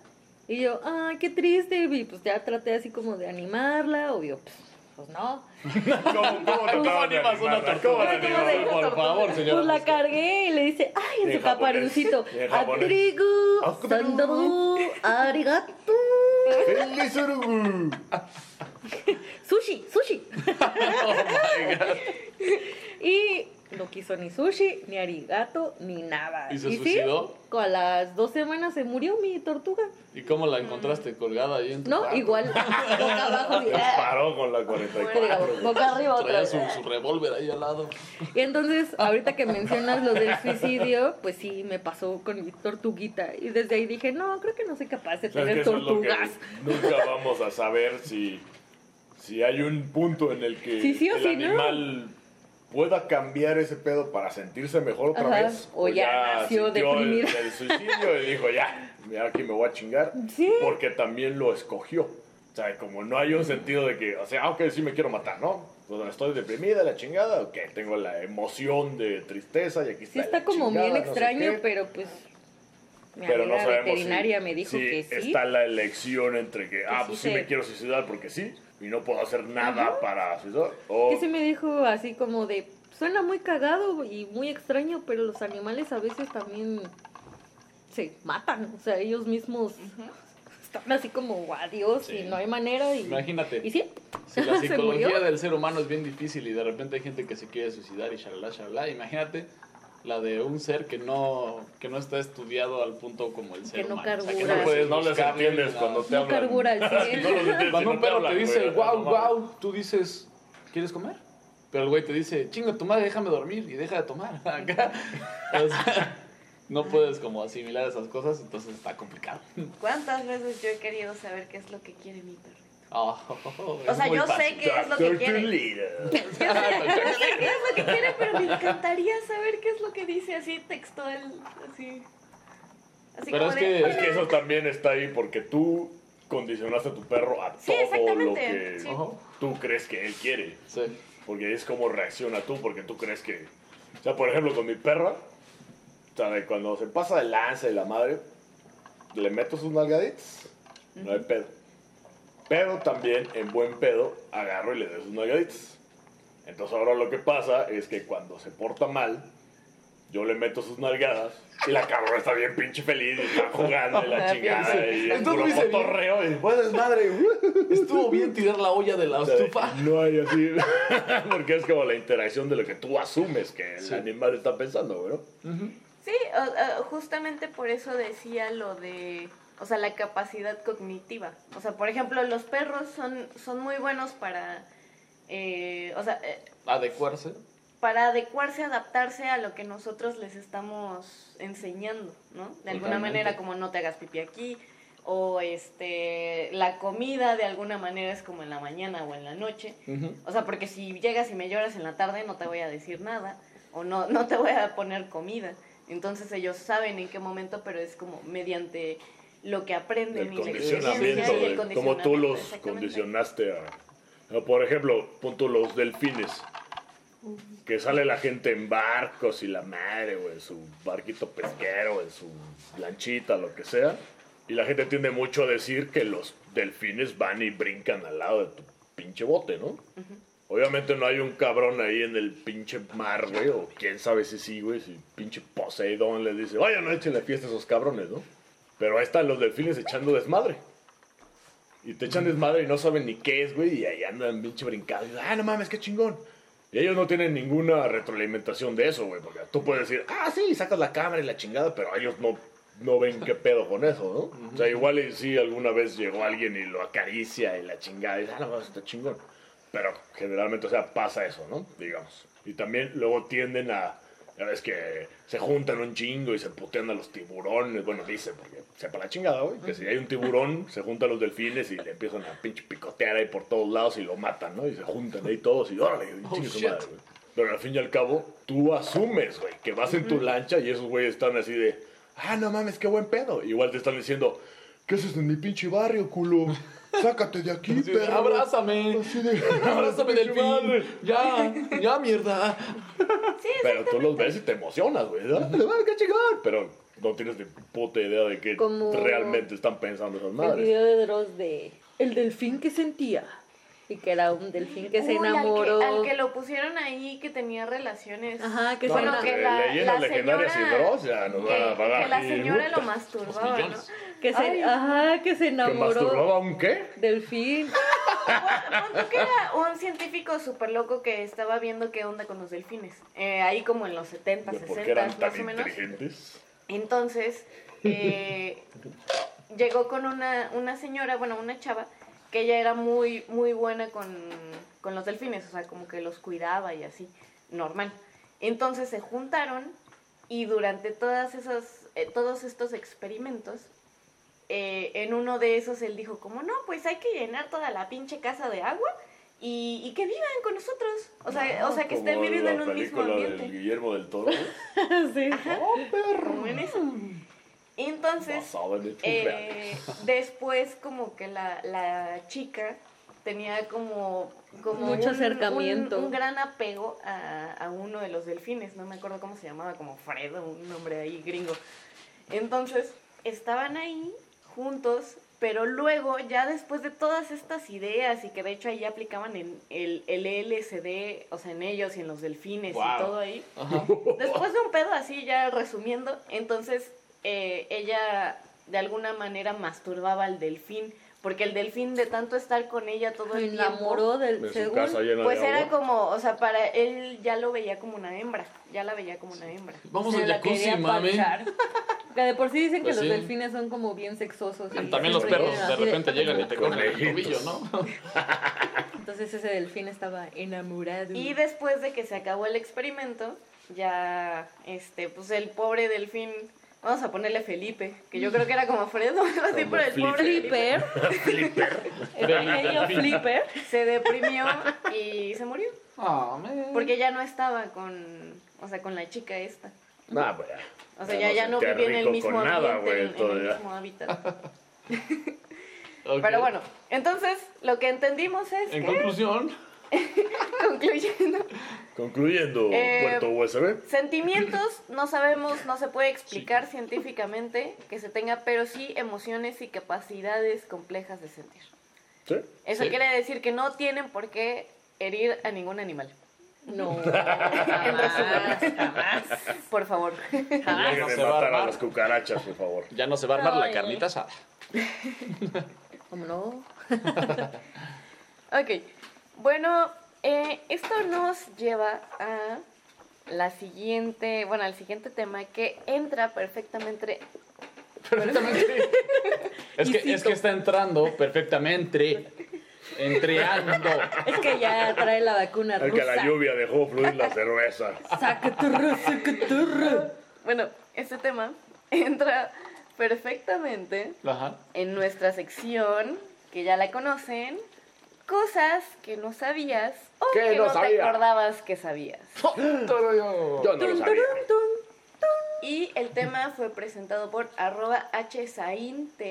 [SPEAKER 4] Y yo, ay, qué triste. Y pues ya traté así como de animarla, obvio, pues, pues no.
[SPEAKER 3] ¿Cómo, cómo
[SPEAKER 2] ¿Cómo
[SPEAKER 3] trataban de
[SPEAKER 2] animas una tortuga?
[SPEAKER 3] ¿Cómo
[SPEAKER 4] ¿Cómo
[SPEAKER 2] Por favor, señora.
[SPEAKER 4] Pues la cargué y le dice, ay, en su caparucito. Atrigu, sandaru, arigato.
[SPEAKER 3] Felizurugu.
[SPEAKER 4] Sushi, sushi. [laughs]
[SPEAKER 2] Oh my God.
[SPEAKER 4] Y no quiso ni sushi, ni arigato, ni nada.
[SPEAKER 2] ¿Y se
[SPEAKER 4] sí,
[SPEAKER 2] suicidó?
[SPEAKER 4] a las dos semanas se murió mi tortuga.
[SPEAKER 2] ¿Y cómo la encontraste? ¿Colgada ahí en tu
[SPEAKER 4] No,
[SPEAKER 2] cuarto?
[SPEAKER 4] igual, boca abajo. [laughs] y-
[SPEAKER 3] Disparó con la 44.
[SPEAKER 4] Digo, boca arriba otra
[SPEAKER 2] Traía su, su revólver ahí al lado.
[SPEAKER 4] Y entonces, ahorita que mencionas lo del suicidio, pues sí, me pasó con mi tortuguita. Y desde ahí dije, no, creo que no soy capaz de
[SPEAKER 3] que
[SPEAKER 4] tener
[SPEAKER 3] eso es lo que
[SPEAKER 4] tortugas.
[SPEAKER 3] nunca vamos a saber si, si hay un punto en el que
[SPEAKER 4] Sí, sí o
[SPEAKER 3] el
[SPEAKER 4] sí, ¿no?
[SPEAKER 3] animal pueda cambiar ese pedo para sentirse mejor otra
[SPEAKER 4] Ajá,
[SPEAKER 3] vez.
[SPEAKER 4] o ya nació
[SPEAKER 3] sintió el,
[SPEAKER 4] deprimida.
[SPEAKER 3] el suicidio y dijo, ya, mira aquí me voy a chingar.
[SPEAKER 4] Sí.
[SPEAKER 3] Porque también lo escogió. O sea, como no hay un sentido de que, o sea, ok, sí me quiero matar, ¿no? Pues estoy deprimida, la chingada, ok, tengo la emoción de tristeza y aquí está
[SPEAKER 4] Sí está como
[SPEAKER 3] chingada,
[SPEAKER 4] bien
[SPEAKER 3] no sé
[SPEAKER 4] extraño, pero pues mi
[SPEAKER 3] Pero no
[SPEAKER 4] amiga
[SPEAKER 3] sabemos
[SPEAKER 4] veterinaria
[SPEAKER 3] si,
[SPEAKER 4] me dijo
[SPEAKER 3] si
[SPEAKER 4] que sí.
[SPEAKER 3] está la elección entre que, ah,
[SPEAKER 4] sí
[SPEAKER 3] pues sí
[SPEAKER 4] se-
[SPEAKER 3] me quiero suicidar porque sí, y no puedo hacer nada para suicidar. O,
[SPEAKER 4] Que sí me dijo así como de, suena muy cagado y muy extraño, pero los animales a veces también se matan, o sea, ellos mismos están así como adiós
[SPEAKER 2] Sí.
[SPEAKER 4] y no hay manera y,
[SPEAKER 2] Imagínate.
[SPEAKER 4] y sí,
[SPEAKER 2] Si la [laughs]
[SPEAKER 4] se
[SPEAKER 2] psicología del ser humano es bien difícil y de repente hay gente que se quiere suicidar y shalala, shalala, imagínate la de un ser que no que no está estudiado al punto como el ser
[SPEAKER 4] Que no
[SPEAKER 2] humano. O sea, que
[SPEAKER 4] carbura.
[SPEAKER 2] no puedes
[SPEAKER 3] no les entiendes cuando te
[SPEAKER 4] No
[SPEAKER 3] hablan.
[SPEAKER 4] carbura [laughs] al cien.
[SPEAKER 3] No
[SPEAKER 2] Cuando un perro te dice, wow, wow, tú dices, ¿quieres comer? Pero el güey te dice, chinga tu madre, déjame dormir y deja de tomar. [laughs] Acá. O sea, no puedes como asimilar esas cosas, entonces está complicado.
[SPEAKER 1] ¿Cuántas veces yo he querido saber qué es lo que quiere mi perro?
[SPEAKER 2] Oh,
[SPEAKER 1] O sea, yo sé qué es lo que quiere. [laughs] Yo sé, yo sé qué es lo que quiere, pero me encantaría saber qué es lo que dice así textual, así. Así
[SPEAKER 2] Pero
[SPEAKER 1] como
[SPEAKER 2] es
[SPEAKER 1] de,
[SPEAKER 2] que-
[SPEAKER 3] Es que eso también está ahí porque tú condicionaste a tu perro a
[SPEAKER 1] Sí,
[SPEAKER 3] todo lo que
[SPEAKER 1] sí.
[SPEAKER 3] Tú crees que él quiere.
[SPEAKER 2] Sí.
[SPEAKER 3] Porque es como reacciona tú, porque tú crees que... O sea, por ejemplo, con mi perra, cuando se pasa de lanza y la madre, le meto sus nalgaditas, no hay pedo. Pero también, en buen pedo, agarro y le doy sus nalgaditas. Entonces ahora lo que pasa es que cuando se porta mal, yo le meto sus nalgadas y la cabrona está bien pinche feliz y está jugando y la [laughs] chingada y el
[SPEAKER 2] Entonces
[SPEAKER 3] puro cotorreo y pues madre, [laughs]
[SPEAKER 2] Estuvo bien tirar la olla de la estufa.
[SPEAKER 3] no hay así, [laughs] porque es como la interacción de lo que tú asumes que el
[SPEAKER 2] Sí.
[SPEAKER 3] animal está pensando, güey, ¿no?
[SPEAKER 1] Sí, justamente por eso decía lo de, o sea, la capacidad cognitiva. O sea, por ejemplo, los perros son, son muy buenos para, eh, o sea, eh,
[SPEAKER 2] Adecuarse.
[SPEAKER 1] para adecuarse, adaptarse a lo que nosotros les estamos enseñando, ¿no? De alguna
[SPEAKER 2] Totalmente.
[SPEAKER 1] manera, como no te hagas pipí aquí, o este, la comida de alguna manera es como en la mañana o en la noche. O sea, porque si llegas y me lloras en la tarde no te voy a decir nada o no, no te voy a poner comida. Entonces ellos saben en qué momento, pero es como mediante lo que aprenden
[SPEAKER 3] El
[SPEAKER 1] y la
[SPEAKER 3] condicionamiento,
[SPEAKER 1] y el
[SPEAKER 3] de cómo tú los condicionaste a... Por ejemplo, punto los delfines. Que sale la gente en barcos y la madre, o en su barquito pesquero, en su lanchita, lo que sea. Y la gente tiende mucho a decir que los delfines van y brincan al lado de tu pinche bote, ¿no? Obviamente no hay un cabrón ahí en el pinche mar, güey, o quién sabe si sí, güey, si pinche Poseidón les dice, vaya, no échenle fiesta a esos cabrones, ¿no? Pero ahí están los delfines echando desmadre. Y te echan desmadre y no saben ni qué es, güey, y ahí andan pinche brincando. Y, ah, no mames, qué chingón. Y ellos no tienen ninguna retroalimentación de eso, güey, porque tú puedes decir, ah, sí, sacas la cámara y la chingada, pero ellos no, no ven qué pedo con eso, ¿no? O sea, igual y sí, alguna vez llegó alguien y lo acaricia y la chingada, y dice, ah, no mames, está chingón. Pero generalmente, o sea, pasa eso, ¿no? Digamos. Y también luego tienden a, ya ves que se juntan un chingo y se putean a los tiburones. Bueno, dicen, porque sepa la chingada, güey. Que si hay un tiburón, se juntan los delfines y le empiezan a pinche picotear ahí por todos lados y lo matan, ¿no? Y se juntan ahí todos y órale,
[SPEAKER 2] Oh,
[SPEAKER 3] chingue su
[SPEAKER 2] shit.
[SPEAKER 3] madre, güey. Pero al fin y al cabo, tú asumes, güey, que vas en tu lancha y esos güeyes están así de, ah, no mames, qué buen pedo. Igual te están diciendo, ¿qué haces en mi pinche barrio, culo? [laughs] Sácate de aquí,
[SPEAKER 2] de,
[SPEAKER 3] perro.
[SPEAKER 2] Abrázame.
[SPEAKER 3] De, [laughs]
[SPEAKER 2] Abrázame del fin. Ya, ya, mierda.
[SPEAKER 1] Sí,
[SPEAKER 3] Pero tú los ves y te emocionas, güey. ¿no? ¡Ay, qué chingón! Pero no tienes ni puta idea de qué
[SPEAKER 4] Como-
[SPEAKER 3] realmente están pensando esas
[SPEAKER 4] El
[SPEAKER 3] madres.
[SPEAKER 4] video de Dross de El delfín que sentía. Y que era un delfín que se
[SPEAKER 1] Uy, al
[SPEAKER 4] enamoró.
[SPEAKER 1] Al que, lo pusieron ahí que tenía relaciones.
[SPEAKER 4] Ajá, que
[SPEAKER 3] No,
[SPEAKER 4] se
[SPEAKER 1] Bueno,
[SPEAKER 4] enamoró.
[SPEAKER 1] que la- la
[SPEAKER 3] legendarias
[SPEAKER 1] señora-
[SPEAKER 3] y Dross ya nos van a
[SPEAKER 1] que,
[SPEAKER 3] pagar.
[SPEAKER 1] que la señora lo masturbaba, ¿no?
[SPEAKER 4] Que se,
[SPEAKER 1] Ay.
[SPEAKER 4] ajá, que se
[SPEAKER 3] ¿Que
[SPEAKER 4] enamoró.
[SPEAKER 3] masturbaba un qué?
[SPEAKER 4] Delfín. [laughs]
[SPEAKER 1] Que era un científico súper loco que estaba viendo qué onda con los delfines. Eh, ahí como en los 70,
[SPEAKER 3] ¿De ¿Por
[SPEAKER 1] 60,
[SPEAKER 3] qué eran tan
[SPEAKER 1] más o menos.
[SPEAKER 3] inteligentes?
[SPEAKER 1] Entonces, eh, [laughs] llegó con una, una señora, bueno, una chava, que ella era muy, muy buena con, con los delfines, o sea, como que los cuidaba y así, normal. Entonces se juntaron y durante todas esas, eh, todos estos experimentos, eh, en uno de esos él dijo, como no, pues hay que llenar toda la pinche casa de agua y, y que vivan con nosotros. O sea, o sea que estén viviendo en un mismo ambiente.
[SPEAKER 3] del Guillermo del Toro. [laughs]
[SPEAKER 4] sí.
[SPEAKER 1] Como en eso. Entonces,
[SPEAKER 3] en
[SPEAKER 1] eh, después como que la, la chica tenía como, como
[SPEAKER 4] Mucho
[SPEAKER 1] un-
[SPEAKER 4] acercamiento.
[SPEAKER 1] Un, un gran apego a, a uno de los delfines, no me acuerdo cómo se llamaba, como Fred, un nombre ahí gringo. Entonces, estaban ahí juntos, pero luego, ya después de todas estas ideas, y que de hecho ahí aplicaban en el, el LSD, o sea, en ellos y en los delfines
[SPEAKER 2] Wow.
[SPEAKER 1] y todo ahí,
[SPEAKER 2] Ajá.
[SPEAKER 1] Después de un pedo así, ya resumiendo, entonces eh, ella de alguna manera masturbaba al delfín, porque el delfín de tanto estar con ella todo el tiempo,
[SPEAKER 4] enamoró del
[SPEAKER 3] su
[SPEAKER 4] según.
[SPEAKER 3] casa llena
[SPEAKER 1] pues
[SPEAKER 3] de
[SPEAKER 1] era
[SPEAKER 3] agua.
[SPEAKER 1] como, o sea, para él ya lo veía como una hembra, ya la veía como una hembra.
[SPEAKER 2] Vamos
[SPEAKER 4] se
[SPEAKER 2] al
[SPEAKER 4] la
[SPEAKER 2] jacuzzi,
[SPEAKER 4] quería
[SPEAKER 2] mami.
[SPEAKER 4] Que de por sí dicen
[SPEAKER 2] Pues
[SPEAKER 4] que
[SPEAKER 2] sí.
[SPEAKER 4] los delfines son como bien sexosos. y
[SPEAKER 2] También los
[SPEAKER 4] siempre
[SPEAKER 2] perros
[SPEAKER 4] llegan
[SPEAKER 2] de
[SPEAKER 4] así
[SPEAKER 2] repente llegan y te cogen el
[SPEAKER 3] Conejitos.
[SPEAKER 2] tobillo, ¿no? [laughs]
[SPEAKER 4] Entonces ese delfín estaba enamorado.
[SPEAKER 1] Y después de que se acabó el experimento, ya, este, pues el pobre delfín, vamos a ponerle Felipe, que yo creo que era como Fred o [laughs] algo así, pero el pobre Felipe [laughs]
[SPEAKER 4] Flipper. el pequeño. Flipper.
[SPEAKER 1] se deprimió y se murió.
[SPEAKER 2] Ah, man.
[SPEAKER 1] Porque ya no estaba con, o sea, con la chica esta.
[SPEAKER 3] Nah, pues
[SPEAKER 1] O sea, ya, ya no vivía en el mismo
[SPEAKER 3] nada,
[SPEAKER 1] ambiente,
[SPEAKER 3] güey,
[SPEAKER 1] en- el mismo hábitat. Pero bueno, entonces lo que entendimos es
[SPEAKER 2] En
[SPEAKER 1] que,
[SPEAKER 2] conclusión, [laughs]
[SPEAKER 1] concluyendo,
[SPEAKER 3] Concluyendo,
[SPEAKER 1] Eh,
[SPEAKER 3] puerto USB.
[SPEAKER 1] sentimientos no sabemos, no se puede explicar científicamente que se tenga, pero sí emociones y capacidades complejas de sentir.
[SPEAKER 3] ¿Sí?
[SPEAKER 1] Eso
[SPEAKER 2] Sí.
[SPEAKER 1] quiere decir que no tienen por qué herir a ningún animal.
[SPEAKER 4] No, [laughs] jamás, jamás.
[SPEAKER 1] Por favor.
[SPEAKER 2] Ya
[SPEAKER 3] Dejen
[SPEAKER 2] no se va a
[SPEAKER 3] matar a
[SPEAKER 2] armar.
[SPEAKER 3] las cucarachas, por favor.
[SPEAKER 2] Ya no se va a armar la carnita asada. [laughs]
[SPEAKER 4] ¿Cómo no?
[SPEAKER 1] Ok. Bueno, eh, esto nos lleva a la siguiente, bueno, al siguiente tema que entra perfectamente.
[SPEAKER 2] Perfectamente. [laughs] es, que, es que está entrando perfectamente. Entreando.
[SPEAKER 4] Es que ya trae la vacuna
[SPEAKER 3] Es que la
[SPEAKER 4] rusa.
[SPEAKER 3] lluvia dejó fluir la cerveza.
[SPEAKER 4] Sacaturro, sacaturro.
[SPEAKER 1] Bueno, este tema entra perfectamente
[SPEAKER 2] Ajá.
[SPEAKER 1] en nuestra sección, que ya la conocen, cosas que no sabías o
[SPEAKER 3] Que no
[SPEAKER 1] no, te
[SPEAKER 3] sabía.
[SPEAKER 1] acordabas que sabías. [laughs]
[SPEAKER 3] Yo no lo sabía.
[SPEAKER 1] Y el tema fue presentado por arroba hsainth.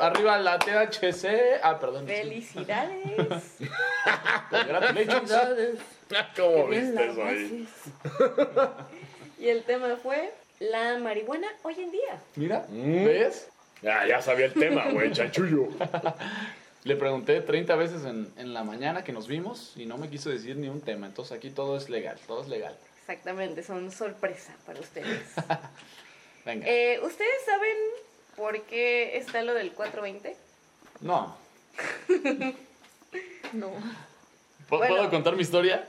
[SPEAKER 2] Arriba la THC. Ah, perdón.
[SPEAKER 1] Felicidades. [laughs]
[SPEAKER 2] Congratulations. [laughs]
[SPEAKER 3] ¿Cómo viste eso ahí?
[SPEAKER 1] y el tema fue la marihuana hoy en día.
[SPEAKER 2] Mira,
[SPEAKER 3] Mm.
[SPEAKER 2] ¿ves?
[SPEAKER 3] Ya, ya sabía el tema, güey, [laughs] chanchullo.
[SPEAKER 2] Le pregunté 30 veces en, en la mañana que nos vimos y no me quiso decir ni un tema. Entonces aquí todo es legal, todo es legal.
[SPEAKER 1] Exactamente, son sorpresa para ustedes. [laughs]
[SPEAKER 2] Venga.
[SPEAKER 1] Eh, ¿Ustedes saben por qué está lo del 420?
[SPEAKER 2] No. [laughs]
[SPEAKER 4] No.
[SPEAKER 2] ¿Puedo,
[SPEAKER 1] Bueno.
[SPEAKER 2] ¿puedo contar mi historia?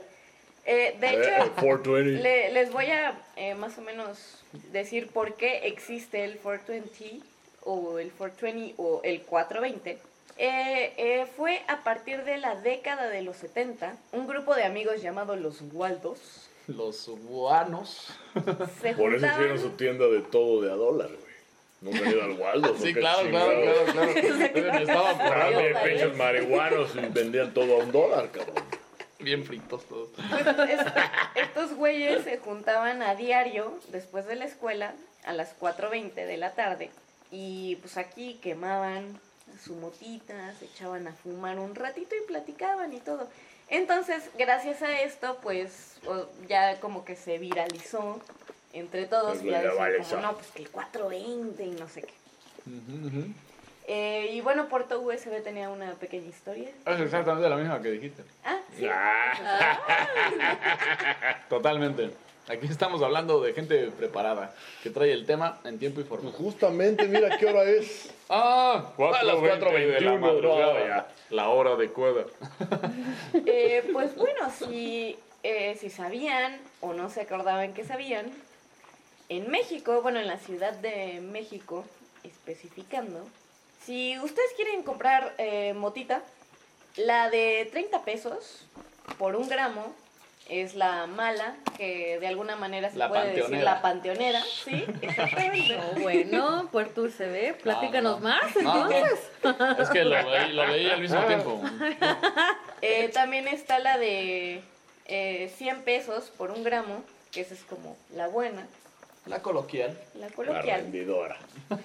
[SPEAKER 1] Eh, de
[SPEAKER 3] Eh,
[SPEAKER 1] hecho,
[SPEAKER 3] 420.
[SPEAKER 1] le- les voy a eh, más o menos decir por qué existe el 420 o el 420 o el 420. Eh, eh, fue a partir de la década de los 70, un grupo de amigos llamado los Waldos
[SPEAKER 2] Los guanos.
[SPEAKER 1] se
[SPEAKER 3] Por eso hicieron
[SPEAKER 1] juntaban
[SPEAKER 3] su tienda de todo de a dólar, güey. Nunca han ido al Waldo.
[SPEAKER 2] Sí, claro, claro, claro, claro. [laughs] Me estaba apurando.
[SPEAKER 3] También
[SPEAKER 1] Claro,
[SPEAKER 3] pinches marihuanos y vendían todo a un dólar, cabrón.
[SPEAKER 2] Bien fritos todos.
[SPEAKER 1] Pues, es- estos güeyes se juntaban a diario después de la escuela a las 4.20 de la tarde y pues aquí quemaban su motita, se echaban a fumar un ratito y platicaban y todo. Entonces, gracias a esto, pues ya como que se viralizó entre todos. Y ya decían como, no, pues que el 420 y no sé qué. Eh, y bueno, Puerto USB tenía una pequeña historia.
[SPEAKER 2] Es exactamente la misma que dijiste.
[SPEAKER 1] Ah, sí.
[SPEAKER 3] Ah, [laughs]
[SPEAKER 2] Totalmente. Aquí estamos hablando de gente preparada, que trae el tema en tiempo y forma.
[SPEAKER 3] justamente, mira qué hora es.
[SPEAKER 2] Ah,
[SPEAKER 3] A las 4:21,
[SPEAKER 2] de la madrugada.
[SPEAKER 3] ya.
[SPEAKER 2] La hora adecuada. [laughs]
[SPEAKER 1] Eh, pues bueno, si, eh, si sabían o no se acordaban que sabían, en México, bueno, en la Ciudad de México, especificando, si ustedes quieren comprar eh, motita, la de 30 pesos por un gramo es la mala, que de alguna manera se
[SPEAKER 2] La
[SPEAKER 1] puede decir la panteonera, ¿sí? [laughs] Exactamente.
[SPEAKER 4] No, bueno, Puerto USB, platícanos
[SPEAKER 2] No, no.
[SPEAKER 4] más
[SPEAKER 2] No, no.
[SPEAKER 4] entonces.
[SPEAKER 2] Es que lo veí al mismo tiempo. [laughs]
[SPEAKER 1] Eh, también está la de eh, 100 pesos por un gramo, que esa es como la buena,
[SPEAKER 2] La coloquial.
[SPEAKER 1] la
[SPEAKER 3] La
[SPEAKER 1] coloquial.
[SPEAKER 3] rendidora. [laughs]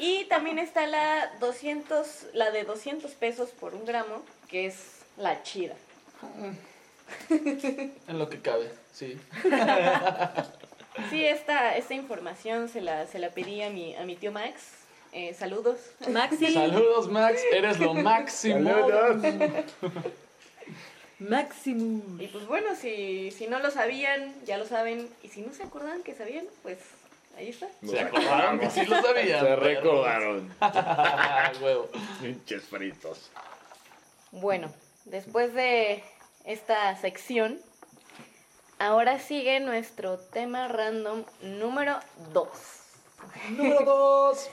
[SPEAKER 1] Y también está la 200, la de 200 pesos por un gramo, que es la chida.
[SPEAKER 2] En lo que cabe, sí.
[SPEAKER 1] Sí, esta, esta información se la, se la pedí a mi, a mi tío Max. Eh, saludos.
[SPEAKER 4] Maxi, [laughs]
[SPEAKER 2] Saludos, Max. Eres lo máximo.
[SPEAKER 3] Saludos.
[SPEAKER 4] Maximus.
[SPEAKER 1] Y pues bueno, si, si no lo sabían, ya lo saben. Y si no se acordaban que sabían, pues ahí está.
[SPEAKER 2] Se acordaron que sí lo sabían.
[SPEAKER 3] Se recordaron. [laughs]
[SPEAKER 2] Huevo.
[SPEAKER 3] Pinches fritos.
[SPEAKER 1] Bueno, después de esta sección, ahora sigue nuestro tema random número 2.
[SPEAKER 2] Número dos.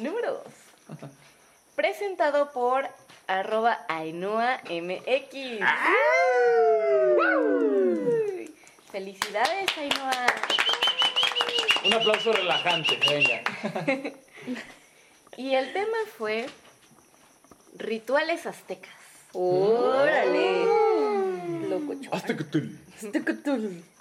[SPEAKER 1] Número 2. [laughs] Presentado por arroba Ainhoa MX. Felicidades, Ainhoa.
[SPEAKER 2] Un aplauso relajante, venga. [laughs]
[SPEAKER 1] Y el tema fue rituales aztecas.
[SPEAKER 4] Órale. Lococho.
[SPEAKER 3] Hasta que te...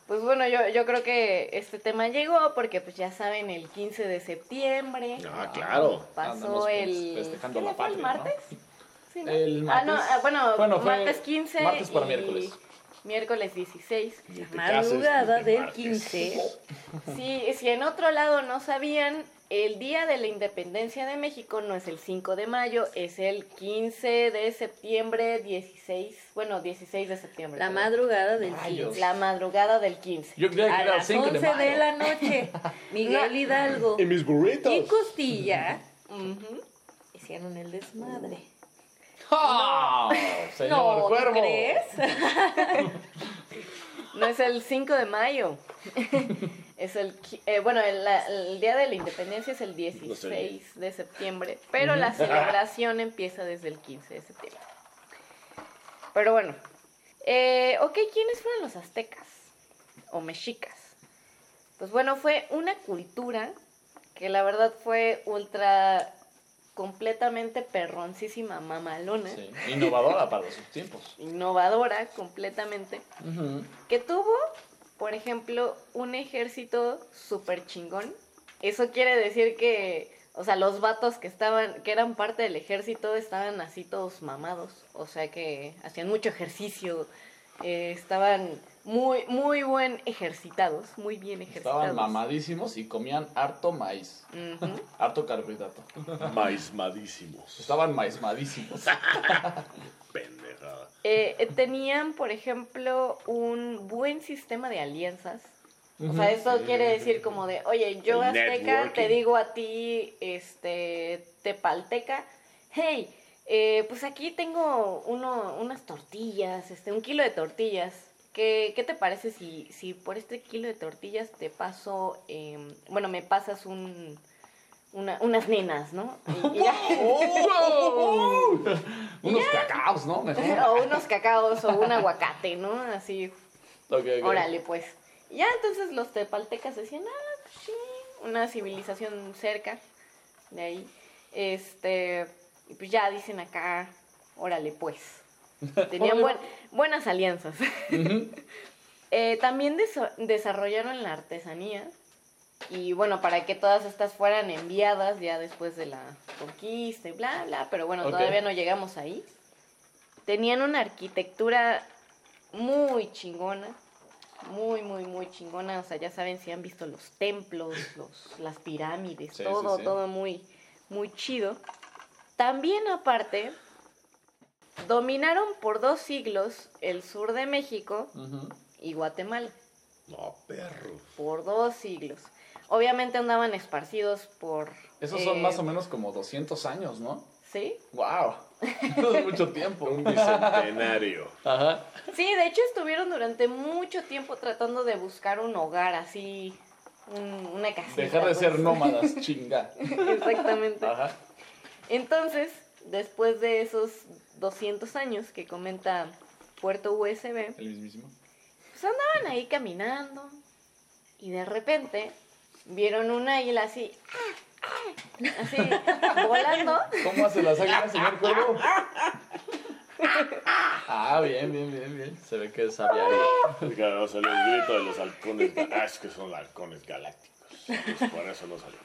[SPEAKER 1] Pues bueno, yo, yo creo que este tema llegó porque pues ya saben, el 15 de septiembre
[SPEAKER 3] Ah, claro.
[SPEAKER 1] pasó
[SPEAKER 2] Andamos
[SPEAKER 1] el...
[SPEAKER 2] festejando
[SPEAKER 1] ¿qué
[SPEAKER 2] la
[SPEAKER 1] día fue, el
[SPEAKER 2] patria, ¿no?
[SPEAKER 1] martes? Sí, ¿no?
[SPEAKER 2] El
[SPEAKER 1] Ah, no,
[SPEAKER 2] martes.
[SPEAKER 1] ah, bueno,
[SPEAKER 2] Bueno, fue
[SPEAKER 1] martes 15
[SPEAKER 2] martes para
[SPEAKER 1] y
[SPEAKER 2] miércoles.
[SPEAKER 1] Miércoles 16.
[SPEAKER 3] Ni te
[SPEAKER 4] Madrugada del
[SPEAKER 3] marques.
[SPEAKER 4] 15. [laughs]
[SPEAKER 1] Sí, si en otro lado no sabían, el día de la independencia de México no es el 5 de mayo, es el 15 de septiembre, 16, bueno, 16 de septiembre.
[SPEAKER 4] La madrugada del
[SPEAKER 2] Rayos.
[SPEAKER 4] 15.
[SPEAKER 1] La madrugada del 15.
[SPEAKER 2] Yo creía que
[SPEAKER 4] A
[SPEAKER 2] era el
[SPEAKER 4] las
[SPEAKER 2] 5
[SPEAKER 4] 11
[SPEAKER 2] de mayo.
[SPEAKER 4] de la noche, [laughs] Miguel Hidalgo
[SPEAKER 3] Y mis burritos.
[SPEAKER 4] y Costilla
[SPEAKER 1] Ujú.
[SPEAKER 4] hicieron el desmadre.
[SPEAKER 2] ¡Ah! Señor
[SPEAKER 4] no, ¿tú
[SPEAKER 2] Cuervo.
[SPEAKER 4] crees? [laughs]
[SPEAKER 1] No es el 5 de mayo. es el, eh, bueno, el día de la independencia es el 16 de septiembre, pero la celebración empieza desde el 15 de septiembre. Pero bueno, eh, ok, ¿quiénes fueron los aztecas o mexicas? Pues bueno, fue una cultura que la verdad fue ultra completamente perroncísima, mamalona,
[SPEAKER 2] Sí, innovadora para sus tiempos. [laughs]
[SPEAKER 1] innovadora completamente que tuvo, por ejemplo, un ejército súper chingón. Eso quiere decir que, o sea, los vatos que estaban, que eran parte del ejército, estaban así todos mamados. O sea que hacían mucho ejercicio, eh, estaban muy, muy buen ejercitados, muy bien ejercitados.
[SPEAKER 2] Estaban mamadísimos y comían harto maíz.
[SPEAKER 1] Ujú. [laughs]
[SPEAKER 2] Harto carbohidrato.
[SPEAKER 3] Maizmadísimos.
[SPEAKER 2] Estaban maizmadísimos. [laughs]
[SPEAKER 3] Pendejada.
[SPEAKER 1] Eh, eh, tenían, por ejemplo, un buen sistema de alianzas. O sea, eso quiere decir como de, oye, yo
[SPEAKER 3] El
[SPEAKER 1] azteca te digo a ti, este, tepalteca, hey, eh, pues aquí tengo uno, unas tortillas, este, un kilo de tortillas. ¿Qué, qué te parece si, si por este kilo de tortillas te paso, em, bueno, me pasas un, una- unas nenas, ¿no? Y- [laughs] y ya. [laughs]
[SPEAKER 2] Unos cacaos, ¿no? Mejor.
[SPEAKER 1] o unos cacaos o un aguacate, ¿no? Así,
[SPEAKER 2] Ok, ok.
[SPEAKER 1] Órale, pues. Y Ya entonces los tepaltecas decían, ah, sí, una civilización cerca de ahí. Este, y pues ya dicen acá, órale, pues. [laughs] Tenían buen- buenas alianzas. [laughs] Eh, también desa- desarrollaron la artesanía. Y bueno, para que todas estas fueran enviadas ya después de la conquista y bla, bla. Pero bueno, todavía no llegamos ahí. Tenían una arquitectura muy chingona. Muy, muy, muy chingona. O sea, ya saben si han visto los templos, los, las pirámides,
[SPEAKER 2] Sí,
[SPEAKER 1] todo,
[SPEAKER 2] sí, sí.
[SPEAKER 1] todo muy, muy chido. También aparte, dominaron por dos siglos el sur de México y Guatemala
[SPEAKER 3] No, perro.
[SPEAKER 1] por dos siglos. Obviamente andaban esparcidos por...
[SPEAKER 2] Esos
[SPEAKER 1] eh,
[SPEAKER 2] son más o menos como 200 años, ¿no?
[SPEAKER 1] ¿Sí?
[SPEAKER 2] ¡Wow! [laughs] Eso es mucho tiempo.
[SPEAKER 3] Un bicentenario.
[SPEAKER 2] Ajá.
[SPEAKER 1] Sí, de hecho estuvieron durante mucho tiempo tratando de buscar un hogar así, un- una casita.
[SPEAKER 2] Dejar de
[SPEAKER 1] pues.
[SPEAKER 2] ser nómadas, [laughs] chinga.
[SPEAKER 1] Exactamente.
[SPEAKER 2] Ajá.
[SPEAKER 1] Entonces, después de esos 200 años que comenta Puerto USB,
[SPEAKER 2] El mismísimo.
[SPEAKER 1] pues andaban ahí caminando y de repente vieron un águila así, así, volando.
[SPEAKER 2] ¿Cómo hace las águilas, señor Cuervo? Ah, bien, bien, bien, bien. Se ve que sabía ahí.
[SPEAKER 3] Claro, o sea, el grito de los halcones. Ah, es que son halcones galácticos. Pues por eso no salió.